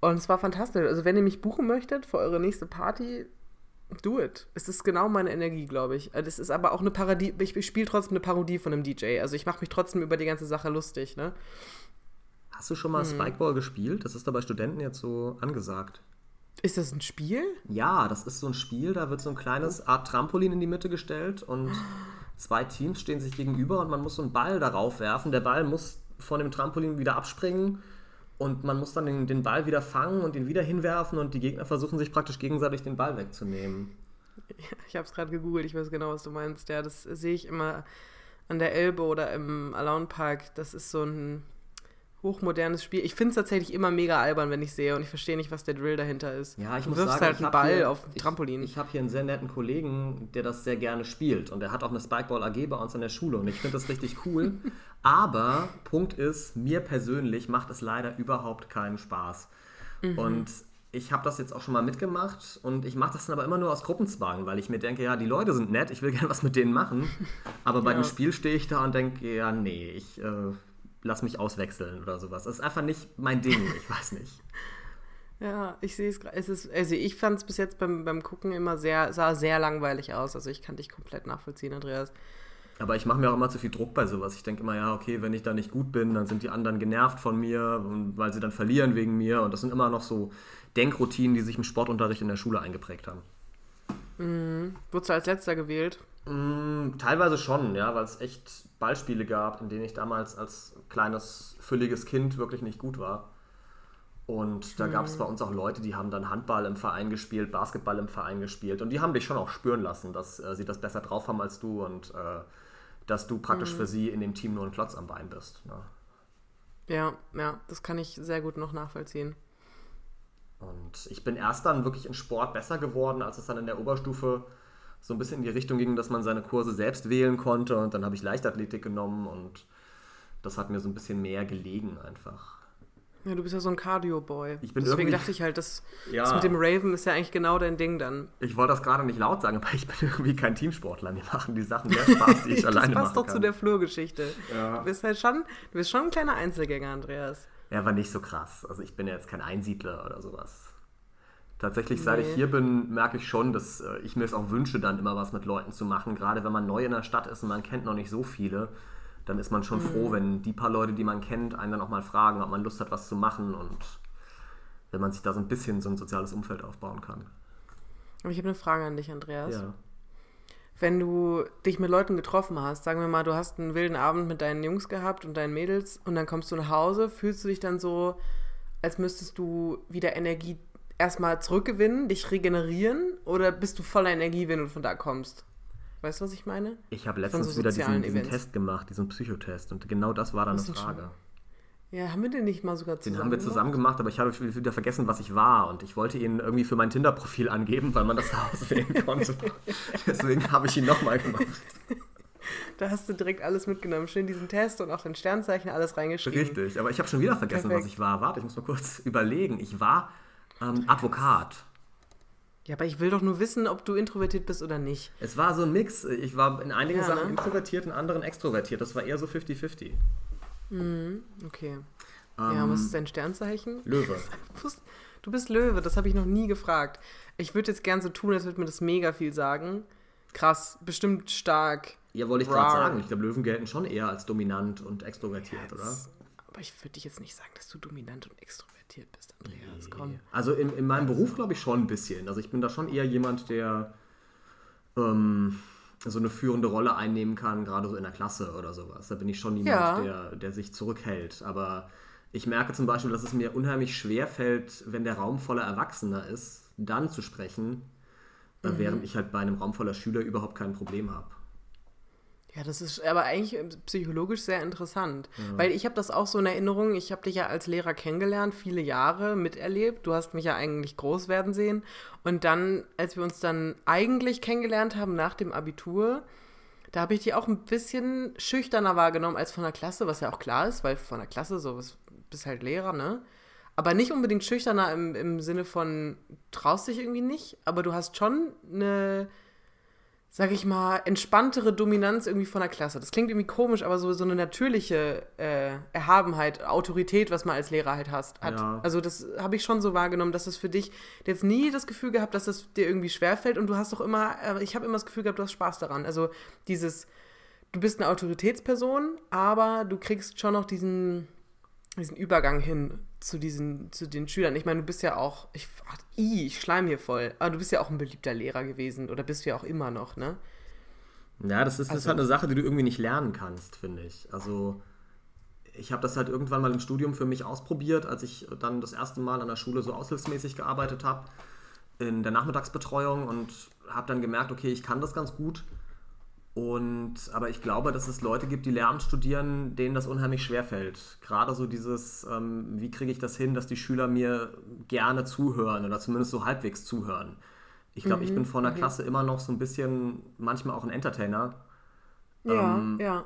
Und es war fantastisch. Also, wenn ihr mich buchen möchtet für eure nächste Party, do it. Es ist genau meine Energie, glaube ich. Das ist aber auch eine Parodie. Ich spiele trotzdem eine Parodie von einem DJ. Also, ich mache mich trotzdem über die ganze Sache lustig, ne? Hast du schon mal hm. Spikeball gespielt? Das ist da bei Studenten jetzt so angesagt. Ist das ein Spiel? Ja, das ist so ein Spiel, da wird so ein kleines Art Trampolin in die Mitte gestellt und *gasps* zwei Teams stehen sich gegenüber und man muss so einen Ball darauf werfen. Der Ball muss von dem Trampolin wieder abspringen und man muss dann den, den Ball wieder fangen und ihn wieder hinwerfen und die Gegner versuchen sich praktisch gegenseitig den Ball wegzunehmen. Ich habe es gerade gegoogelt, ich weiß genau, was du meinst. Ja, das sehe ich immer an der Elbe oder im Alone Park. Das ist so ein hochmodernes Spiel. Ich finde es tatsächlich immer mega albern, wenn ich sehe und ich verstehe nicht, was der Drill dahinter ist. Ja, ich du muss wirfst sagen, halt einen Ball hier, auf Trampolin. Ich, ich habe hier einen sehr netten Kollegen, der das sehr gerne spielt und der hat auch eine Spikeball AG bei uns an der Schule und ich finde das richtig cool. *laughs* Aber Punkt ist, mir persönlich macht es leider überhaupt keinen Spaß. Mhm. Und ich habe das jetzt auch schon mal mitgemacht und ich mache das dann aber immer nur aus Gruppenzwang, weil ich mir denke, ja, die Leute sind nett, ich will *laughs* gerne was mit denen machen. Aber bei *laughs* ja. dem Spiel stehe ich da und denke, ja, nee, ich äh, lass mich auswechseln oder sowas. Das ist einfach nicht mein Ding, ich weiß nicht. *laughs* Ja, ich sehe es gerade. Also ich fand es bis jetzt beim, beim Gucken immer sehr, sah sehr langweilig aus. Also ich kann dich komplett nachvollziehen, Andreas. Aber ich mache mir auch immer zu viel Druck bei sowas. Ich denke immer, ja, okay, wenn ich da nicht gut bin, dann sind die anderen genervt von mir, weil sie dann verlieren wegen mir. Und das sind immer noch so Denkroutinen, die sich im Sportunterricht in der Schule eingeprägt haben. Mhm. Wurdest du als letzter gewählt? Mm, teilweise schon, ja, weil es echt Ballspiele gab, in denen ich damals als kleines, fülliges Kind wirklich nicht gut war. Und da gab es bei uns auch Leute, die haben dann Handball im Verein gespielt, Basketball im Verein gespielt. Und die haben dich schon auch spüren lassen, dass äh, sie das besser drauf haben als du und äh, dass du praktisch mhm. für sie in dem Team nur ein Klotz am Bein bist. Ne? Ja, ja, das kann ich sehr gut noch nachvollziehen. Und ich bin erst dann wirklich in Sport besser geworden, als es dann in der Oberstufe so ein bisschen in die Richtung ging, dass man seine Kurse selbst wählen konnte. Und dann habe ich Leichtathletik genommen und das hat mir so ein bisschen mehr gelegen einfach. Ja, du bist ja so ein Cardio-Boy. Deswegen dachte ich halt, das, *laughs* ja, das mit dem Raven ist ja eigentlich genau dein Ding dann. Ich wollte das gerade nicht laut sagen, aber ich bin *laughs* irgendwie kein Teamsportler. Mir machen die Sachen mehr Spaß, die *laughs* ich alleine mache. Das passt doch zu der Flurgeschichte. Ja. Du bist halt schon, du bist schon ein kleiner Einzelgänger, Andreas. Ja, war nicht so krass. Also ich bin ja jetzt kein Einsiedler oder sowas. Tatsächlich, seit nee. ich hier bin, merke ich schon, dass äh, ich mir es auch wünsche, dann immer was mit Leuten zu machen. Gerade wenn man neu in der Stadt ist und man kennt noch nicht so viele, dann ist man schon mhm. froh, wenn die paar Leute, die man kennt, einen dann auch mal fragen, ob man Lust hat, was zu machen. Und wenn man sich da so ein bisschen so ein soziales Umfeld aufbauen kann. Aber ich habe eine Frage an dich, Andreas. Ja. Wenn du dich mit Leuten getroffen hast, sagen wir mal, du hast einen wilden Abend mit deinen Jungs gehabt und deinen Mädels und dann kommst du nach Hause, fühlst du dich dann so, als müsstest du wieder Energie erstmal zurückgewinnen, dich regenerieren oder bist du voller Energie, wenn du von da kommst? Weißt du, was ich meine? Ich habe letztens so wieder diesen, diesen. Test gemacht, diesen Psychotest. Und genau das war dann eine schon? Frage. Ja, haben wir den nicht mal sogar Den zusammen haben wir zusammen gemacht, aber ich habe wieder vergessen, was ich war. Und ich wollte ihn irgendwie für mein Tinder-Profil angeben, weil man das *laughs* auswählen konnte. Deswegen habe ich ihn nochmal gemacht. *laughs* Da hast du direkt alles mitgenommen. Schön diesen Test und auch dein Sternzeichen, alles reingeschrieben. Richtig, aber ich habe schon wieder vergessen, Perfekt. was ich war. Warte, ich muss mal kurz überlegen. Ich war ähm, Advokat. Ja, aber ich will doch nur wissen, ob du introvertiert bist oder nicht. Es war so ein Mix. Ich war in einigen Ja, Sachen ne? introvertiert, in anderen extrovertiert. Das war eher so 50-50. Okay. Ähm, ja, was ist dein Sternzeichen? Löwe. *laughs* Du bist, bist Löwe, das habe ich noch nie gefragt. Ich würde jetzt gern so tun, als würde mir das mega viel sagen. Krass, bestimmt stark. Ja, wollte ich gerade sagen. Ich glaube, Löwen gelten schon eher als dominant und extrovertiert, oder? Aber ich würde dich jetzt nicht sagen, dass du dominant und extrovertiert bist, Andreas. Komm. Also in, in meinem Beruf glaube ich schon ein bisschen. Also ich bin da schon eher jemand, der ähm, so eine führende Rolle einnehmen kann, gerade so in der Klasse oder sowas. Da bin ich schon jemand, Ja. der, der sich zurückhält. Aber ich merke zum Beispiel, dass es mir unheimlich schwer fällt, wenn der Raum voller Erwachsener ist, dann zu sprechen, äh, während ich halt bei einem Raum voller Schüler überhaupt kein Problem habe. Ja, das ist aber eigentlich äh, psychologisch sehr interessant. Weil ich habe das auch so in Erinnerung. Ich habe dich ja als Lehrer kennengelernt, viele Jahre miterlebt. Du hast mich ja eigentlich groß werden sehen. Und dann, als wir uns dann eigentlich kennengelernt haben nach dem Abitur, da habe ich dich auch ein bisschen schüchterner wahrgenommen als von der Klasse, was ja auch klar ist, weil von der Klasse so was bist halt Lehrer, ne? Aber nicht unbedingt schüchterner im, im Sinne von traust dich irgendwie nicht, aber du hast schon eine sag ich mal, entspanntere Dominanz irgendwie von der Klasse. Das klingt irgendwie komisch, aber so, so eine natürliche äh, Erhabenheit, Autorität, was man als Lehrer halt hast, hat. Ja. Also das habe ich schon so wahrgenommen, dass es für dich jetzt nie das Gefühl gehabt, dass es dir irgendwie schwerfällt und du hast doch immer, äh, ich habe immer das Gefühl gehabt, du hast Spaß daran. Also dieses, du bist eine Autoritätsperson, aber du kriegst schon noch diesen, diesen Übergang hin zu diesen, zu den Schülern. Ich meine, du bist ja auch, ich, ach, ich schleim hier voll, aber du bist ja auch ein beliebter Lehrer gewesen oder bist du ja auch immer noch, ne? Ja, das ist, das ist Also- halt eine Sache, die du irgendwie nicht lernen kannst, finde ich. Also ich habe das halt irgendwann mal im Studium für mich ausprobiert, als ich dann das erste Mal an der Schule so aushilfsmäßig gearbeitet habe, in der Nachmittagsbetreuung und habe dann gemerkt, okay, ich kann das ganz gut. Und aber ich glaube, dass es Leute gibt, die Lehramt studieren, denen das unheimlich schwer fällt. Gerade so dieses, ähm, wie kriege ich das hin, dass die Schüler mir gerne zuhören oder zumindest so halbwegs zuhören. Ich glaube, ich bin vor einer Klasse immer noch so ein bisschen, manchmal auch ein Entertainer, Ja, Ähm, ja.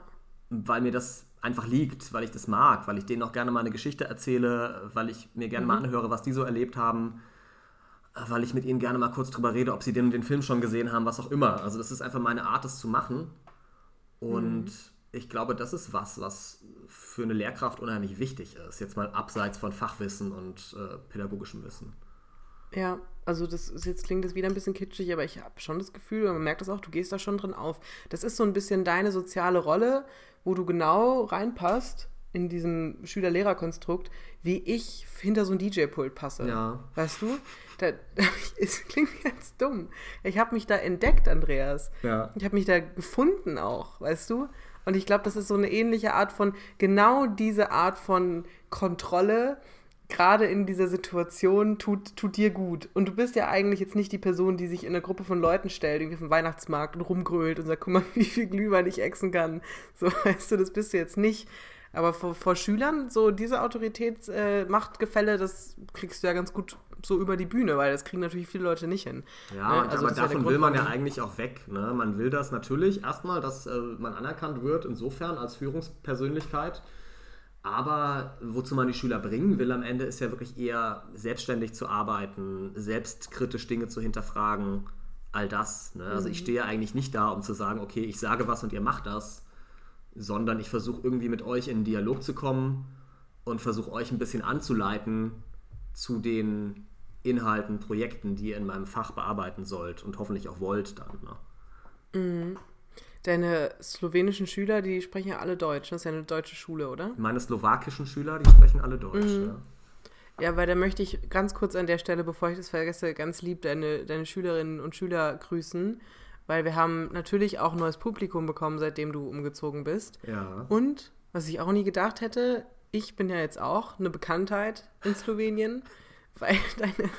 weil mir das einfach liegt, weil ich das mag, weil ich denen auch gerne mal eine Geschichte erzähle, weil ich mir gerne mal anhöre, was die so erlebt haben, weil ich mit ihnen gerne mal kurz drüber rede, ob sie den, den Film schon gesehen haben, was auch immer. Also das ist einfach meine Art, das zu machen. Und ich glaube, das ist was, was für eine Lehrkraft unheimlich wichtig ist. Jetzt mal abseits von Fachwissen und äh, pädagogischem Wissen. Ja, also das ist, jetzt klingt das wieder ein bisschen kitschig, aber ich habe schon das Gefühl, und man merkt das auch, du gehst da schon drin auf. Das ist so ein bisschen deine soziale Rolle, wo du genau reinpasst in diesem Schüler-Lehrer-Konstrukt, wie ich hinter so ein DJ-Pult passe. Ja. Weißt du? *laughs* Da, es klingt ganz dumm. Ich habe mich da entdeckt, Andreas. Ja. Ich habe mich da gefunden auch, weißt du? Und ich glaube, das ist so eine ähnliche Art von, genau diese Art von Kontrolle, gerade in dieser Situation, tut, tut dir gut. Und du bist ja eigentlich jetzt nicht die Person, die sich in eine Gruppe von Leuten stellt, irgendwie auf dem Weihnachtsmarkt und rumgrölt und sagt, guck mal, *laughs* wie viel Glühwein ich exen kann. So, weißt du, das bist du jetzt nicht. Aber vor, vor Schülern, so diese Autoritätsmachtgefälle, äh, das kriegst du ja ganz gut so über die Bühne, weil das kriegen natürlich viele Leute nicht hin. Ja, Ne? Also aber ja davon Grund, will man ja eigentlich auch weg. Ne? Man will das natürlich erstmal, dass äh, man anerkannt wird, insofern als Führungspersönlichkeit. Aber wozu man die Schüler bringen will am Ende, ist ja wirklich eher selbstständig zu arbeiten, selbstkritisch Dinge zu hinterfragen, all das. Ne? Also ich stehe eigentlich nicht da, um zu sagen, okay, ich sage was und ihr macht das, sondern ich versuche irgendwie mit euch in Dialog zu kommen und versuche euch ein bisschen anzuleiten zu den Inhalten, Projekten, die ihr in meinem Fach bearbeiten sollt und hoffentlich auch wollt dann. Ne? Deine slowenischen Schüler, die sprechen ja alle Deutsch. Das ist ja eine deutsche Schule, oder? Meine slowakischen Schüler, die sprechen alle Deutsch. Ja. Ja, weil da möchte ich ganz kurz an der Stelle, bevor ich das vergesse, ganz lieb deine, deine Schülerinnen und Schüler grüßen, weil wir haben natürlich auch neues Publikum bekommen, seitdem du umgezogen bist. Ja. Und, was ich auch nie gedacht hätte, ich bin ja jetzt auch eine Bekanntheit in Slowenien, *laughs* weil deine,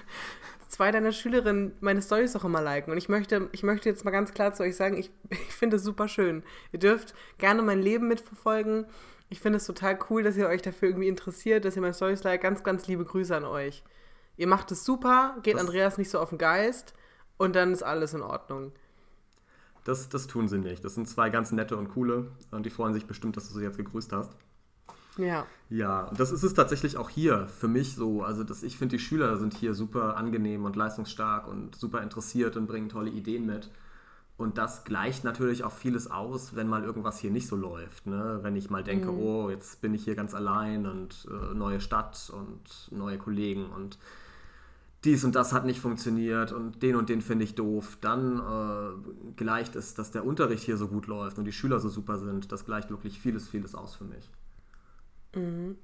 zwei deiner Schülerinnen meine Storys auch immer liken. Und ich möchte, ich möchte jetzt mal ganz klar zu euch sagen, ich, *laughs* ich finde es super schön. Ihr dürft gerne mein Leben mitverfolgen. Ich finde es total cool, dass ihr euch dafür irgendwie interessiert, dass ihr meine Storys like. Ganz, ganz liebe Grüße an euch. Ihr macht es super, geht Das- Andreas nicht so auf den Geist und dann ist alles in Ordnung. Das, das tun sie nicht. Das sind zwei ganz nette und coole und die freuen sich bestimmt, dass du sie jetzt gegrüßt hast. Ja. Ja, und das ist es tatsächlich auch hier für mich so. Also, dass ich finde, die Schüler sind hier super angenehm und leistungsstark und super interessiert und bringen tolle Ideen mit. Und das gleicht natürlich auch vieles aus, wenn mal irgendwas hier nicht so läuft. Ne? Wenn ich mal denke, oh, jetzt bin ich hier ganz allein und äh, neue Stadt und neue Kollegen und dies und das hat nicht funktioniert und den und den finde ich doof, dann äh, gleicht es, dass der Unterricht hier so gut läuft und die Schüler so super sind. Das gleicht wirklich vieles, vieles aus für mich.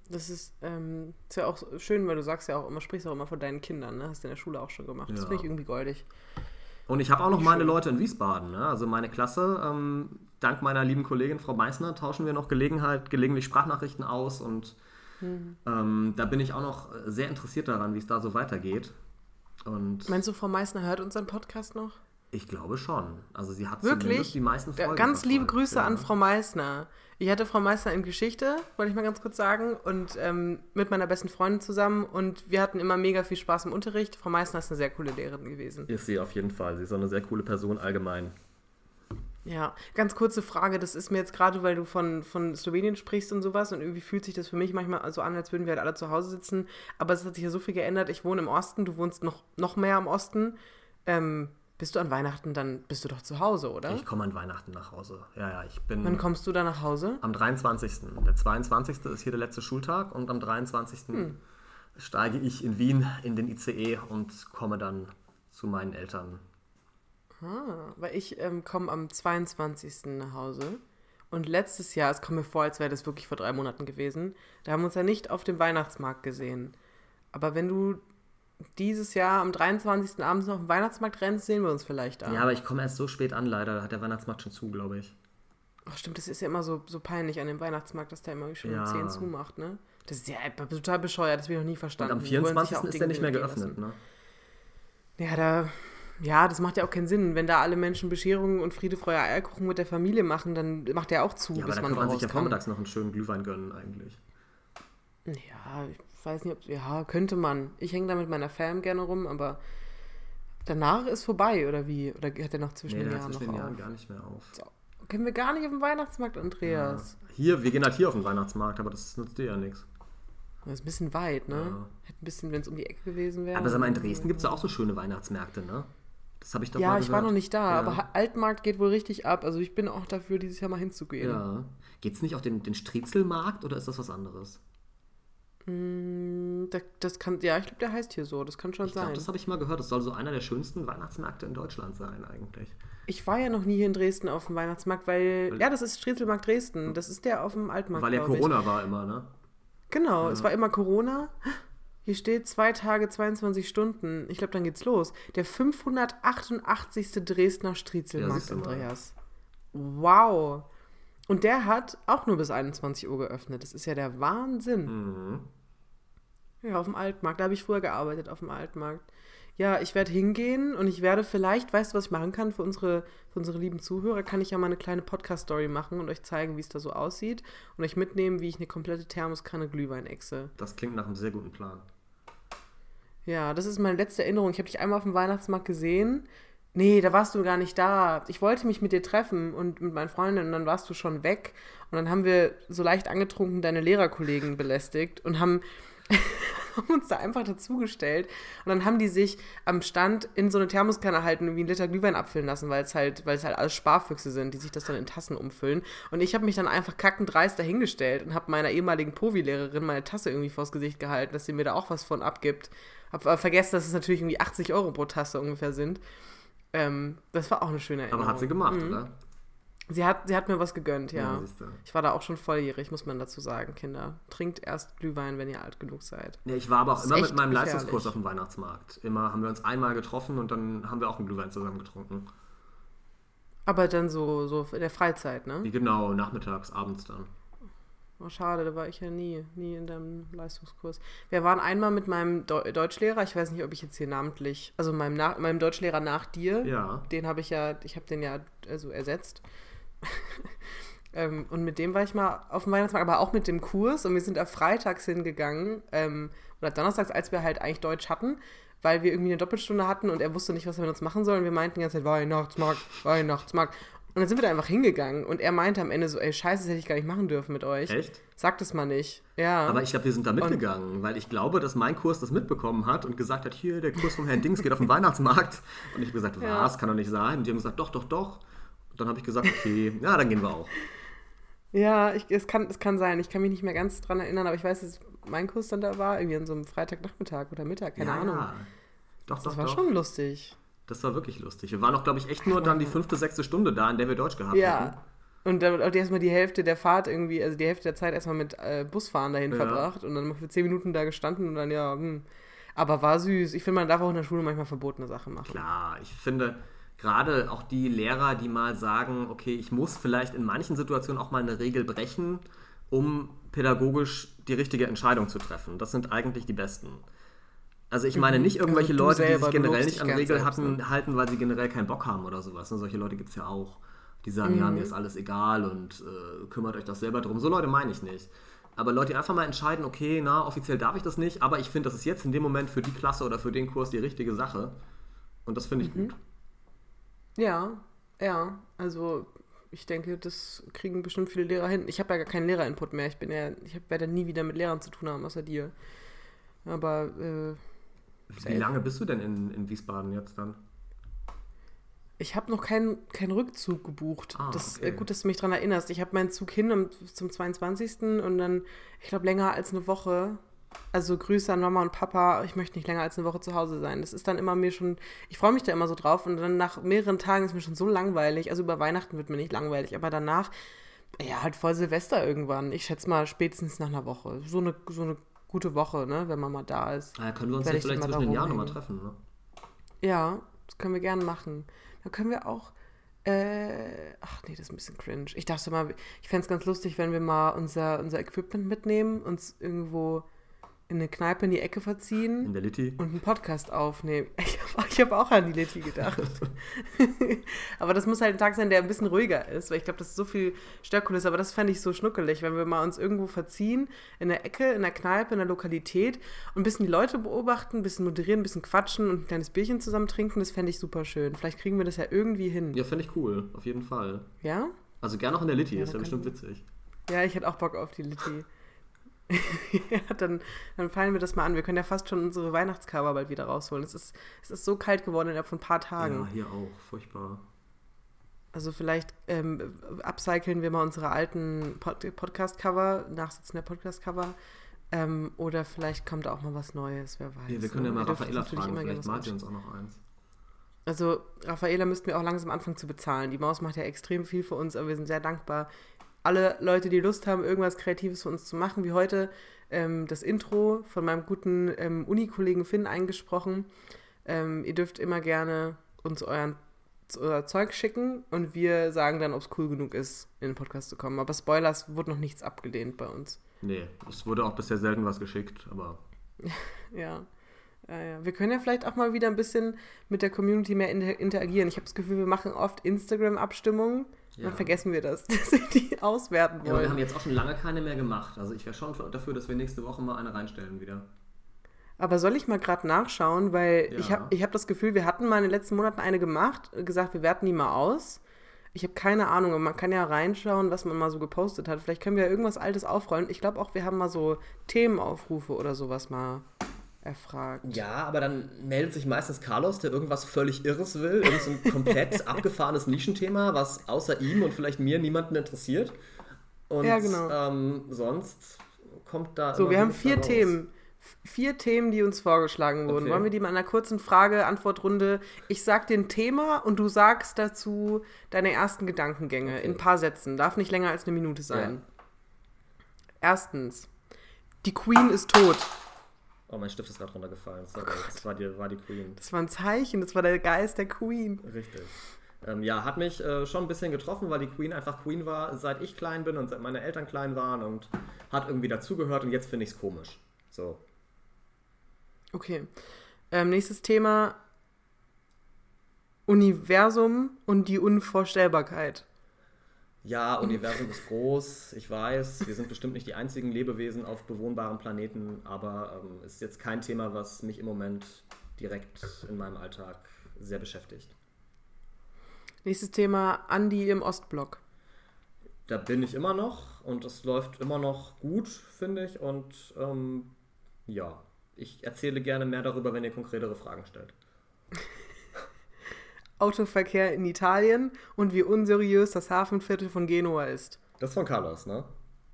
Das ist, ähm, ist ja auch schön, weil du sagst ja auch immer, sprichst auch immer von deinen Kindern, ne? Hast du in der Schule auch schon gemacht. Das Ja. finde ich irgendwie goldig. Und ich habe auch noch meine. Leute in Wiesbaden. Ne? Also meine Klasse, ähm, dank meiner lieben Kollegin Frau Meissner, tauschen wir noch Gelegenheit, gelegentlich Sprachnachrichten aus. Und Mhm. ähm, da bin ich auch noch sehr interessiert daran, wie es da so weitergeht. Und Meinst du, Frau Meissner hört unseren Podcast noch? ich glaube schon. Also sie hat Wirklich? die meisten Ja, Folgen ganz liebe Grüße ja. an Frau Meissner. Ich hatte Frau Meissner in Geschichte, wollte ich mal ganz kurz sagen, und ähm, mit meiner besten Freundin zusammen und wir hatten immer mega viel Spaß im Unterricht. Frau Meissner ist eine sehr coole Lehrerin gewesen. Ist sie auf jeden Fall. Sie ist auch eine sehr coole Person allgemein. Ja, ganz kurze Frage, das ist mir jetzt gerade, weil du von, von Slowenien sprichst und sowas und irgendwie fühlt sich das für mich manchmal so an, als würden wir halt alle zu Hause sitzen, aber es hat sich ja so viel geändert. Ich wohne im Osten, du wohnst noch, noch mehr im Osten. Ähm, bist du an Weihnachten, dann bist du doch zu Hause, oder? Ich komme an Weihnachten nach Hause. Ja, ja, ich bin Wann kommst du da nach Hause? am 23. Der 22. ist hier der letzte Schultag und am 23. Hm. steige ich in Wien in den ICE und komme dann zu meinen Eltern. Ah, weil ich ähm, komme am 22. nach Hause. Und letztes Jahr, es kommt mir vor, als wäre das wirklich vor drei Monaten gewesen, da haben wir uns ja nicht auf dem Weihnachtsmarkt gesehen. Aber wenn du dieses Jahr am 23. abends noch auf dem Weihnachtsmarkt rennst, sehen wir uns vielleicht da. Ja, aber ich komme erst so spät an, leider. Da hat der Weihnachtsmarkt schon zu, glaube ich. Ach stimmt, das ist ja immer so, so peinlich an dem Weihnachtsmarkt, dass der immer schon Ja. um 10 zumacht, ne? Das ist ja total bescheuert, das habe ich noch nie Und verstanden. am wollen sich 24. ja auch ist Dinge der nicht mehr geöffnet, lassen. ne? Ja, da, ja, das macht ja auch keinen Sinn. Wenn da alle Menschen Bescherungen und Friede, Freude, Eierkuchen mit der Familie machen, dann macht der auch zu, Ja, aber bis da man kann man sich ja vormittags noch einen schönen Glühwein gönnen, eigentlich. Ja, ich weiß nicht, ob, ja, könnte man. Ich hänge da mit meiner Fam gerne rum, aber danach ist vorbei, oder wie? Oder hat er noch zwischen Nee, den der Jahren zwischen noch den auf? Jahren gar nicht mehr auf. Können wir gar nicht auf dem Weihnachtsmarkt, Andreas? Hier, wir gehen halt hier auf den Weihnachtsmarkt, aber das nutzt dir ja nichts. Das ist ein bisschen weit, ne? Ja. Hätte ein bisschen, wenn es um die Ecke gewesen wäre. Aber sag mal, in Dresden gibt es ja auch so schöne Weihnachtsmärkte, ne? Das habe ich doch Ja, mal ich war gehört. noch nicht da, Ja. aber Altmarkt geht wohl richtig ab. Also ich bin auch dafür, dieses Jahr mal hinzugehen. Ja. Geht es nicht auf den, den Striezelmarkt oder ist das was anderes? Mm, Das, das kann, ja, ich glaube, der heißt hier so. Das kann schon Ich sein. glaube, das habe ich mal gehört. Das soll so einer der schönsten Weihnachtsmärkte in Deutschland sein, eigentlich. ich war ja noch nie hier in Dresden auf dem Weihnachtsmarkt, weil, Weil- ja, das ist Striezelmarkt Dresden. Das ist der auf dem Altmarkt, Weil ja glaub ich. Corona war immer, ne? Genau, es war immer Corona. Hier steht zwei Tage, 22 Stunden. Ich glaube, dann geht's los. Der 588. Dresdner Ja, Striezelmarkt, mal. Andreas. Wow. Und der hat auch nur bis 21 Uhr geöffnet. Das ist ja der Wahnsinn. Mhm. Ja, auf dem Altmarkt. Da habe ich früher gearbeitet, auf dem Altmarkt. Ja, ich werde hingehen und ich werde vielleicht, weißt du, was ich machen kann für unsere, für unsere lieben Zuhörer? Kann ich ja mal eine kleine Podcast-Story machen und euch zeigen, wie es da so aussieht und euch mitnehmen, wie ich eine komplette Thermoskanne Glühwein exe. Das klingt nach einem sehr guten Plan. Ja, das ist meine letzte Erinnerung. Ich habe dich einmal auf dem Weihnachtsmarkt gesehen. Nee, da warst du gar nicht da. Ich wollte mich mit dir treffen und mit meinen Freundinnen und dann warst du schon weg. Und dann haben wir so leicht angetrunken deine Lehrerkollegen belästigt und haben, *laughs* haben uns da einfach dazugestellt. Und dann haben die sich am Stand in so eine Thermoskanne halten und wie einen Liter Glühwein abfüllen lassen, weil es halt, weil es halt alles Sparfüchse sind, die sich das dann in Tassen umfüllen. Und ich habe mich dann einfach kackend dreist dahingestellt und habe meiner ehemaligen Povi-Lehrerin meine Tasse irgendwie vors Gesicht gehalten, dass sie mir da auch was von abgibt. Hab aber vergessen, dass es natürlich irgendwie 80 Euro pro Tasse ungefähr sind. Ähm, das war auch eine schöne Erinnerung. Aber hat sie gemacht, Mhm. oder? Sie hat, sie hat mir was gegönnt, ja. Ja, ich war da auch schon volljährig, muss man dazu sagen, Kinder. Trinkt erst Glühwein, wenn ihr alt genug seid. Ja, ich war aber auch immer mit meinem gefährlich. Leistungskurs auf dem Weihnachtsmarkt. Immer haben wir uns einmal getroffen und dann haben wir auch einen Glühwein zusammen getrunken. Aber dann so, so in der Freizeit, ne? Wie genau, nachmittags, abends dann. Oh, schade, da war ich ja nie, nie in deinem Leistungskurs. Wir waren einmal mit meinem Deu Deutschlehrer, ich weiß nicht, ob ich jetzt hier namentlich, also meinem, nach, meinem Deutschlehrer nach dir, Ja. den habe ich ja, ich habe den ja also ersetzt. *laughs* ähm, und mit dem war ich mal auf dem Weihnachtsmarkt, aber auch mit dem Kurs und wir sind da freitags hingegangen ähm, oder donnerstags, als wir halt eigentlich Deutsch hatten, weil wir irgendwie eine Doppelstunde hatten und er wusste nicht, was er mit uns machen soll und wir meinten die ganze Zeit Weihnachtsmarkt, Weihnachtsmarkt. Und dann sind wir da einfach hingegangen und er meinte am Ende so, ey, scheiße, das hätte ich gar nicht machen dürfen mit euch. Echt? Sag das mal nicht. Ja. Aber ich glaube, wir sind da mitgegangen, weil ich glaube, dass mein Kurs das mitbekommen hat und gesagt hat, hier, der Kurs vom Herrn Dings geht auf den *laughs* Weihnachtsmarkt. Und ich habe gesagt, Ja. was, kann doch nicht sein. Und die haben gesagt, doch, doch, doch. Und dann habe ich gesagt, okay, *laughs* ja, dann gehen wir auch. Ja, ich, es, kann, es kann sein. Ich kann mich nicht mehr ganz dran erinnern, aber ich weiß, dass mein Kurs dann da war, irgendwie an so einem Freitagnachmittag oder Mittag, keine ja, Ahnung. Ja. Doch, Das doch, war doch. schon lustig. Das war wirklich lustig. Wir waren auch, glaube ich, echt nur dann die fünfte, sechste Stunde da, in der wir Deutsch gehabt Ja. hatten. Und dann auch erstmal die Hälfte der Fahrt irgendwie, also die Hälfte der Zeit erstmal mit äh, Busfahren dahin Ja. verbracht und dann für zehn Minuten da gestanden und dann, ja, hm. Aber war süß. Ich finde, man darf auch in der Schule manchmal verbotene Sachen machen. Klar, ich finde gerade auch die Lehrer, die mal sagen, okay, ich muss vielleicht in manchen Situationen auch mal eine Regel brechen, um pädagogisch die richtige Entscheidung zu treffen. Das sind eigentlich die Besten. Also ich meine nicht irgendwelche Also Leute, die sich generell nicht an Regeln hatten, ne? halten, weil sie generell keinen Bock haben oder sowas. Und solche Leute gibt es ja auch. Die sagen, ja, Mhm. mir ist alles egal und äh, kümmert euch das selber drum. So Leute meine ich nicht. Aber Leute, die einfach mal entscheiden, okay, na, offiziell darf ich das nicht, aber ich finde, das ist jetzt in dem Moment für die Klasse oder für den Kurs die richtige Sache. Und das finde ich Mhm. gut. Ja, ja. Also ich denke, das kriegen bestimmt viele Lehrer hin. Ich habe ja gar keinen Lehrerinput mehr. Ich bin ja, ich werde nie wieder mit Lehrern zu tun haben, außer dir. Aber äh, Wie lange bist du denn in, in Wiesbaden jetzt dann? Ich habe noch keinen keinen Rückzug gebucht. Ah, das okay. äh, gut, dass du mich daran erinnerst. Ich habe meinen Zug hin zum 22. und dann, ich glaube, länger als eine Woche. Also Grüße an Mama und Papa. Ich möchte nicht länger als eine Woche zu Hause sein. Das ist dann immer mir schon, ich freue mich da immer so drauf und dann nach mehreren Tagen ist mir schon so langweilig. Also über Weihnachten wird mir nicht langweilig, aber danach, ja, halt voll Silvester irgendwann. Ich schätze mal spätestens nach einer Woche. So eine, so eine gute Woche, ne, wenn man mal da ist. Ah, können wir uns ja ich vielleicht zwischen den Jahren nochmal treffen, ne? Ja, das können wir gerne machen. Dann können wir auch. Äh, ach nee, das ist ein bisschen cringe. Ich dachte mal, ich fände es ganz lustig, wenn wir mal unser, unser Equipment mitnehmen, uns irgendwo in eine Kneipe in die Ecke verziehen In der Litti. und einen Podcast aufnehmen. *laughs* Ich habe hab auch an die Letty gedacht. *laughs* aber das muss halt ein Tag sein, der ein bisschen ruhiger ist, weil ich glaube, das ist so viel Störkulisse. Aber das fände ich so schnuckelig, wenn wir mal uns irgendwo verziehen, in der Ecke, in der Kneipe, in der Lokalität und ein bisschen die Leute beobachten, ein bisschen moderieren, ein bisschen quatschen und ein kleines Bierchen zusammen trinken. Das fände ich super schön. Vielleicht kriegen wir das ja irgendwie hin. Ja, finde ich cool, auf jeden Fall. Ja? Also gerne auch in der Litti, Ja, ist ja bestimmt witzig. Ja, ich hätte auch Bock auf die Litty. *laughs* ja, dann, dann fallen wir das mal an. Wir können ja fast schon unsere Weihnachtscover bald wieder rausholen. Es ist, es ist so kalt geworden innerhalb von ein paar Tagen. Ja, hier auch, furchtbar. Also vielleicht ähm, upcyclen wir mal unsere alten Pod Podcast-Cover, Nachsitzen der Podcast-Cover. Ähm, oder vielleicht kommt auch mal was Neues, wer weiß. Ja, wir können ja mal natürlich fragen, vielleicht malt sie uns auch noch eins. Also Raffaela müssten wir auch langsam anfangen zu bezahlen. Die Maus macht ja extrem viel für uns, aber wir sind sehr dankbar. Alle Leute, die Lust haben, irgendwas Kreatives für uns zu machen, wie heute ähm, das Intro von meinem guten ähm, Uni-Kollegen Finn eingesprochen. Ähm, ihr dürft immer gerne uns euren, euer Zeug schicken und wir sagen dann, ob es cool genug ist, in den Podcast zu kommen. Aber Spoilers wurde noch nichts abgelehnt bei uns. Nee, es wurde auch bisher selten was geschickt, aber *laughs* Ja. Ja, ja. Wir können ja vielleicht auch mal wieder ein bisschen mit der Community mehr inter interagieren. Ich habe das Gefühl, wir machen oft Instagram-Abstimmungen. Ja. Dann vergessen wir das, *laughs* dass wir die auswerten Ja, aber wir haben wollen. jetzt auch schon lange keine mehr gemacht. Also ich wäre schon dafür, dass wir nächste Woche mal eine reinstellen wieder. Aber soll ich mal gerade nachschauen, weil Ja. ich habe ich hab das Gefühl, wir hatten mal in den letzten Monaten eine gemacht, gesagt, wir werten die mal aus. Ich habe keine Ahnung, man kann ja reinschauen, was man mal so gepostet hat. Vielleicht können wir ja irgendwas Altes aufrollen. Ich glaube auch, wir haben mal so Themenaufrufe oder sowas mal erfragt. Ja, aber dann meldet sich meistens Carlos, der irgendwas völlig Irres will, irgend so ein komplett *laughs* abgefahrenes Nischenthema, was außer ihm und vielleicht mir niemanden interessiert. Und Ja, genau. ähm, sonst kommt da. So, wir haben vier raus. Themen. vier Themen, die uns vorgeschlagen wurden. Okay. Wollen wir die mal in einer kurzen Frage-Antwort-Runde? Ich sag dir ein Thema und du sagst dazu deine ersten Gedankengänge Okay. in ein paar Sätzen. Darf nicht länger als eine Minute sein. Erstens, die Queen ist tot. Oh, mein Stift ist gerade runtergefallen. Sorry, das war die, war die Queen. Das war ein Zeichen, das war der Geist der Queen. Richtig. Ähm, ja, hat mich äh, schon ein bisschen getroffen, weil die Queen einfach Queen war, seit ich klein bin und seit meine Eltern klein waren und hat irgendwie dazugehört und jetzt finde ich es komisch. So. Okay. Ähm, nächstes Thema: Universum und die Unvorstellbarkeit. Ja, Universum ist groß, ich weiß, wir sind bestimmt nicht die einzigen Lebewesen auf bewohnbaren Planeten, aber ähm, ist jetzt kein Thema, was mich im Moment direkt in meinem Alltag sehr beschäftigt. Nächstes Thema: Andi im Ostblock. Da bin ich immer noch und es läuft immer noch gut, finde ich. Und ähm, ja, ich erzähle gerne mehr darüber, wenn ihr konkretere Fragen stellt. *laughs* Autoverkehr in Italien und wie unseriös das Hafenviertel von Genua ist. Das ist von Carlos, ne?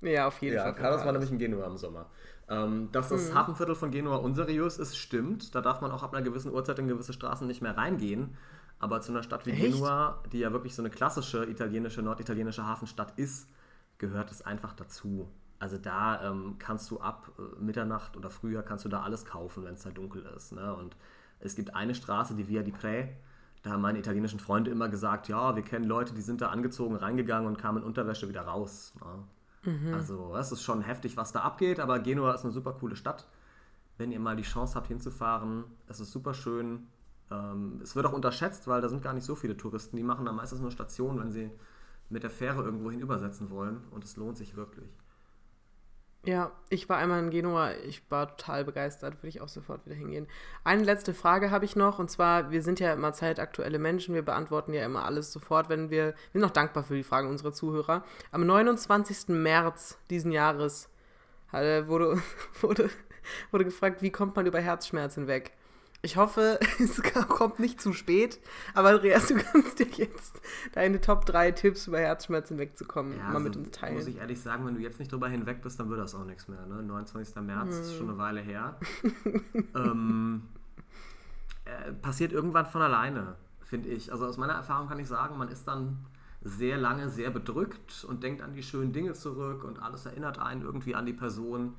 Ja, auf jeden Ja, Fall. von Carlos war nämlich in Genua im Sommer. Ähm, dass Mhm. das Hafenviertel von Genua unseriös ist, stimmt. Da darf man auch ab einer gewissen Uhrzeit in gewisse Straßen nicht mehr reingehen. Aber zu einer Stadt wie Echt? Genua, die ja wirklich so eine klassische italienische, norditalienische Hafenstadt ist, gehört es einfach dazu. Also da ähm, kannst du ab äh, Mitternacht oder früher kannst du da alles kaufen, wenn es da dunkel ist. Ne? Und es gibt eine Straße, die Via di Pre. Da haben meine italienischen Freunde immer gesagt, ja, wir kennen Leute, die sind da angezogen, reingegangen und kamen in Unterwäsche wieder raus. Ne? Also es ist schon heftig, was da abgeht, aber Genua ist eine super coole Stadt. Wenn ihr mal die Chance habt hinzufahren, es ist super schön. Ähm, es wird auch unterschätzt, weil da sind gar nicht so viele Touristen. Die machen da meistens nur Stationen, wenn sie mit der Fähre irgendwo hinübersetzen wollen. Und es lohnt sich wirklich. Ja, ich war einmal in Genua, ich war total begeistert, würde ich auch sofort wieder hingehen. Eine letzte Frage habe ich noch, und zwar, wir sind ja immer zeitaktuelle Menschen, wir beantworten ja immer alles sofort, wenn wir, wir sind auch dankbar für die Fragen unserer Zuhörer. Am 29. März diesen Jahres äh, wurde, *laughs* wurde, wurde gefragt, wie kommt man über Herzschmerzen weg? Ich hoffe, *laughs* es kommt nicht zu spät, aber Andreas, du kannst dir jetzt deine Top 3 Tipps über Herzschmerzen wegzukommen, mal mit also, uns teilen. Muss ich ehrlich sagen, wenn du jetzt nicht drüber hinweg bist, dann wird das auch nichts mehr. Ne? 29. März ist schon eine Weile her. *laughs* ähm, äh, passiert irgendwann von alleine, finde ich. Also aus meiner Erfahrung kann ich sagen, man ist dann sehr lange sehr bedrückt und denkt an die schönen Dinge zurück und alles erinnert einen irgendwie an die Person.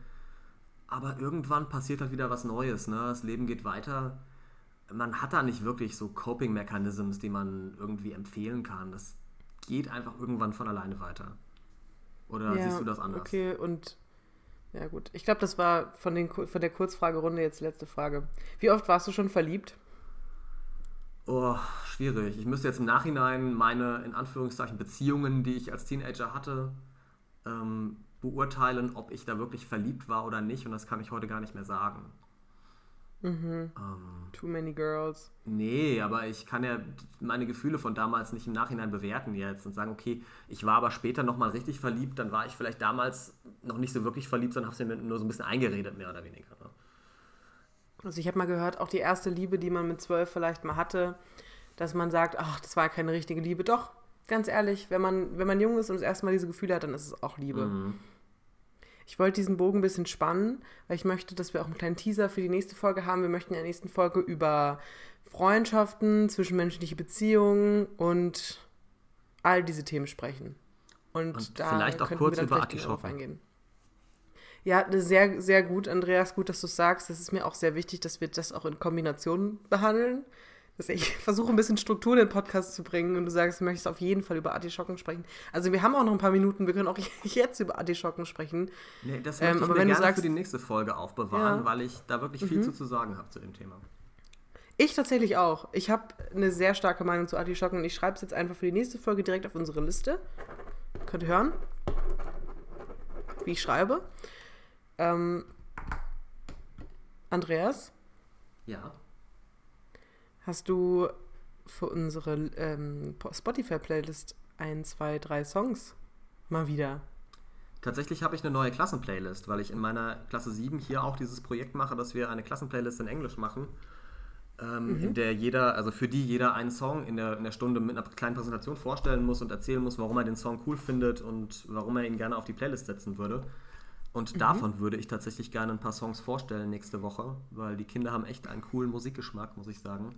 Aber irgendwann passiert halt wieder was Neues. Ne? Das Leben geht weiter. Man hat da nicht wirklich so Coping-Mechanisms, die man irgendwie empfehlen kann. Das geht einfach irgendwann von alleine weiter. Oder Ja, siehst du das anders? Okay, und ja gut. Ich glaube, das war von, den, von der Kurzfragerunde jetzt die letzte Frage. Wie oft warst du schon verliebt? Oh, schwierig. Ich müsste jetzt im Nachhinein meine, in Anführungszeichen, Beziehungen, die ich als Teenager hatte, ähm, beurteilen, ob ich da wirklich verliebt war oder nicht. Und das kann ich heute gar nicht mehr sagen. Ähm, Too many girls. nee, aber ich kann ja meine Gefühle von damals nicht im Nachhinein bewerten jetzt und sagen, okay, ich war aber später nochmal richtig verliebt, dann war ich vielleicht damals noch nicht so wirklich verliebt, sondern habe es mir nur so ein bisschen eingeredet, mehr oder weniger. Ne? Also ich habe mal gehört, auch die erste Liebe, die man mit zwölf vielleicht mal hatte, dass man sagt, ach, das war keine richtige Liebe. Doch, ganz ehrlich, wenn man, wenn man jung ist und das erste Mal diese Gefühle hat, dann ist es auch Liebe. Mhm. Ich wollte diesen Bogen ein bisschen spannen, weil ich möchte, dass wir auch einen kleinen Teaser für die nächste Folge haben. Wir möchten in der nächsten Folge über Freundschaften, zwischenmenschliche Beziehungen und all diese Themen sprechen. Und, Und da vielleicht auch kurz wir über Artischocken. eingehen. Ja, sehr, sehr gut, Andreas. Gut, dass du es sagst. Das ist mir auch sehr wichtig, dass wir das auch in Kombination behandeln. Ich *laughs* versuche, ein bisschen Struktur in den Podcast zu bringen und du sagst, du möchtest auf jeden Fall über Artischocken sprechen. Also wir haben auch noch ein paar Minuten, wir können auch *laughs* jetzt über Artischocken sprechen. Nee, das Ähm, möchte ich aber mir wenn du gerne sagst- für die nächste Folge aufbewahren, Ja. weil ich da wirklich viel zu, zu sagen habe zu dem Thema. Ich tatsächlich auch. Ich habe eine sehr starke Meinung zu Artischocken und ich schreibe es jetzt einfach für die nächste Folge direkt auf unsere Liste. Könnt ihr hören, wie ich schreibe. Ähm, Andreas, Ja. Hast du für unsere ähm, Spotify-Playlist ein, zwei, drei Songs mal wieder? Tatsächlich habe ich eine neue Klassenplaylist, weil ich in meiner Klasse 7 hier auch dieses Projekt mache, dass wir eine Klassenplaylist in Englisch machen, ähm, in der jeder, also für die jeder einen Song in der, in der Stunde mit einer kleinen Präsentation vorstellen muss und erzählen muss, warum er den Song cool findet und warum er ihn gerne auf die Playlist setzen würde. Und Mhm. davon würde ich tatsächlich gerne ein paar Songs vorstellen nächste Woche, weil die Kinder haben echt einen coolen Musikgeschmack, muss ich sagen,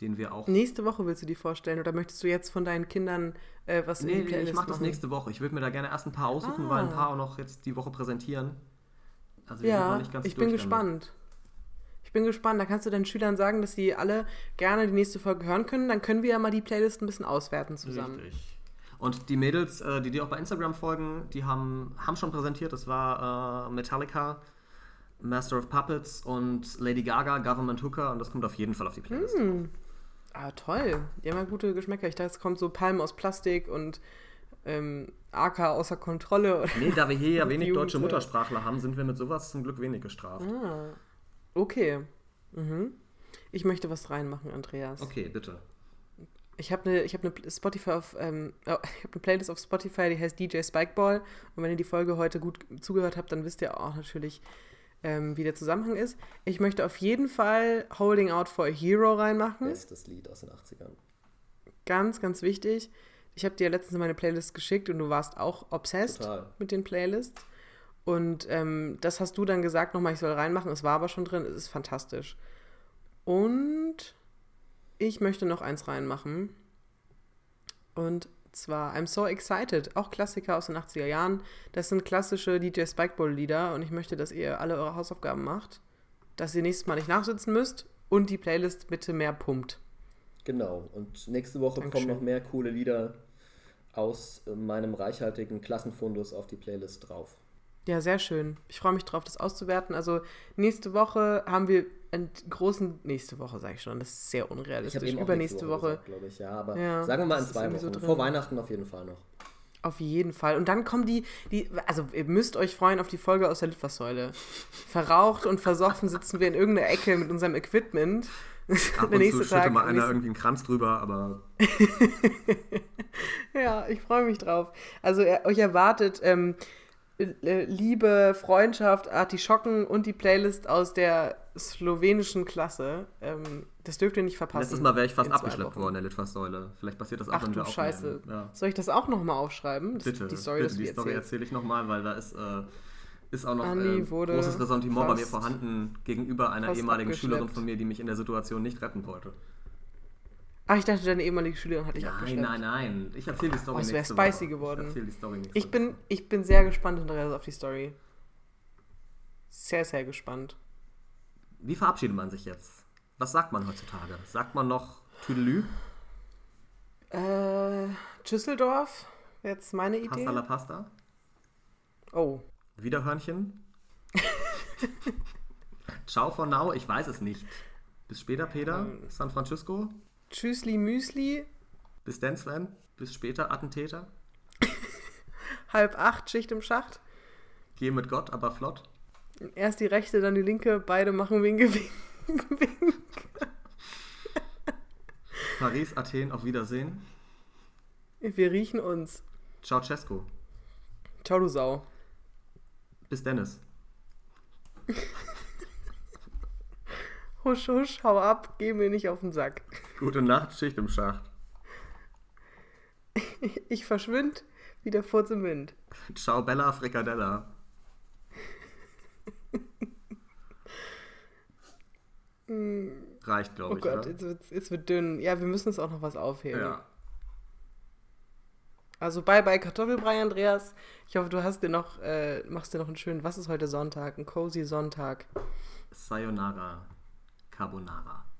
den wir auch. Nächste Woche willst du die vorstellen oder möchtest du jetzt von deinen Kindern äh, was Nee, in die Playlist ich mache das nächste Woche. Ich würde mir da gerne erst ein paar aussuchen, Ah. weil ein paar auch noch jetzt die Woche präsentieren. Also wir sind noch Ja, nicht ganz ich bin gespannt. Ich bin gespannt. Da kannst du deinen Schülern sagen, dass sie alle gerne die nächste Folge hören können. Dann können wir ja mal die Playlist ein bisschen auswerten zusammen. Richtig. Und die Mädels, äh, die dir auch bei Instagram folgen, die haben, haben schon präsentiert. Das war äh, Metallica, Master of Puppets und Lady Gaga, Government Hooker. Und das kommt auf jeden Fall auf die Playlist. Hm. Ah, toll. Die haben ja gute Geschmäcker. Ich dachte, es kommt so Palmen aus Plastik und ähm, AK außer Kontrolle. Nee, da wir hier ja *laughs* wenig Jugend, deutsche äh, Muttersprachler haben, sind wir mit sowas zum Glück wenig gestraft. Ah, okay. Mhm. Ich möchte was reinmachen, Andreas. Okay, bitte. Ich habe eine hab ne Spotify auf, ähm, oh, *laughs* ich habe eine Playlist auf Spotify, die heißt DJ Spikeball. Und wenn ihr die Folge heute gut zugehört habt, dann wisst ihr auch natürlich, ähm, wie der Zusammenhang ist. Ich möchte auf jeden Fall Holding Out for a Hero reinmachen. Bestes Lied aus den 80ern. Ganz, ganz wichtig. Ich habe dir letztens meine Playlist geschickt und du warst auch obsessed Total. mit den Playlists. Und ähm, das hast du dann gesagt nochmal, ich soll reinmachen. Es war aber schon drin, es ist fantastisch. Und ich möchte noch eins reinmachen. Und zwar I'm So Excited, auch Klassiker aus den 80er Jahren. Das sind klassische DJ Spikeball-Lieder und ich möchte, dass ihr alle eure Hausaufgaben macht, dass ihr nächstes Mal nicht nachsitzen müsst und die Playlist bitte mehr pumpt. Genau. Und nächste Woche Dankeschön. kommen noch mehr coole Lieder aus äh, meinem reichhaltigen Klassenfundus auf die Playlist drauf. Ja, sehr schön. Ich freue mich drauf, das auszuwerten. Also nächste Woche haben wir einen großen, nächste Woche sage ich schon, das ist sehr unrealistisch. habe eben auch Übernächste nächste Woche, gesagt, glaube ich, ja. Aber Ja, sagen wir mal in zwei so Wochen. drin. Vor Weihnachten auf jeden Fall noch. auf jeden Fall. Und dann kommen die, die, also ihr müsst euch freuen auf die Folge aus der Litfaßsäule. Verraucht und versoffen sitzen wir in irgendeiner Ecke mit unserem Equipment. Ab *laughs* und zu schütte mal einer irgendwie einen Kranz drüber, aber *laughs* Ja, ich freue mich drauf. Also er, euch erwartet ähm, äh, Liebe, Freundschaft, Artischocken und die Playlist aus der slowenischen Klasse. Ähm, das dürft ihr nicht verpassen. letztes Mal wäre ich fast abgeschleppt worden, der Litfaßsäule. Vielleicht passiert das auch, Ach wenn wir du aufnehmen. Scheiße. Ja. Soll ich das auch nochmal aufschreiben? Das, Bitte, die Story, bitte, dass die wir Story erzähle ich nochmal, weil da ist, äh, ist auch noch Andi äh, wurde großes Ressentiment bei mir vorhanden gegenüber einer ehemaligen. Schülerin von mir, die mich in der Situation nicht retten wollte. Ach, ich dachte, deine ehemalige Schülerin hat dich Nein, abgeschleppt. nein, nein. Ich erzähle die Story Oh, es wär nächste spicy Woche. geworden. Ich erzähle die Story nächste Ich bin, ich bin sehr gespannt, Andreas, auf die Story. Sehr, sehr gespannt. Wie verabschiedet man sich jetzt? Was sagt man heutzutage? Sagt man noch Tüdelü? Äh, Düsseldorf, wäre jetzt meine Idee. Pasta la Pasta? Oh, Wiederhörnchen? *laughs* Ciao for now? Ich weiß es nicht. Bis später, Peter. Ähm. San Francisco. Tschüssli Müsli, Bis dann, Sven. Bis später, Attentäter. *laughs* halb acht, Schicht im Schacht. Geh mit Gott, aber flott. Erst die rechte, dann die linke, beide machen Winke, *laughs* Winke, Winke. Paris, Athen, auf Wiedersehen. Wir riechen uns. Ciao, Cesco. Ciao, du Sau. Bis Dennis. *laughs* Husch, husch, hau ab, geh mir nicht auf den Sack. Gute Nacht, Schicht im Schacht. *laughs* Ich verschwind wie der Furz im Wind. Ciao, Bella Frikadella. *laughs* Reicht, Oh glaube ich. Gott, oder? jetzt wird, jetzt wird dünn. Ja, wir müssen uns auch noch was aufheben. Ja. Also bye bye Kartoffelbrei, Andreas. Ich hoffe, du hast dir noch, äh, machst dir noch einen schönen, was ist heute Sonntag? Ein cozy Sonntag. Sayonara Carbonara.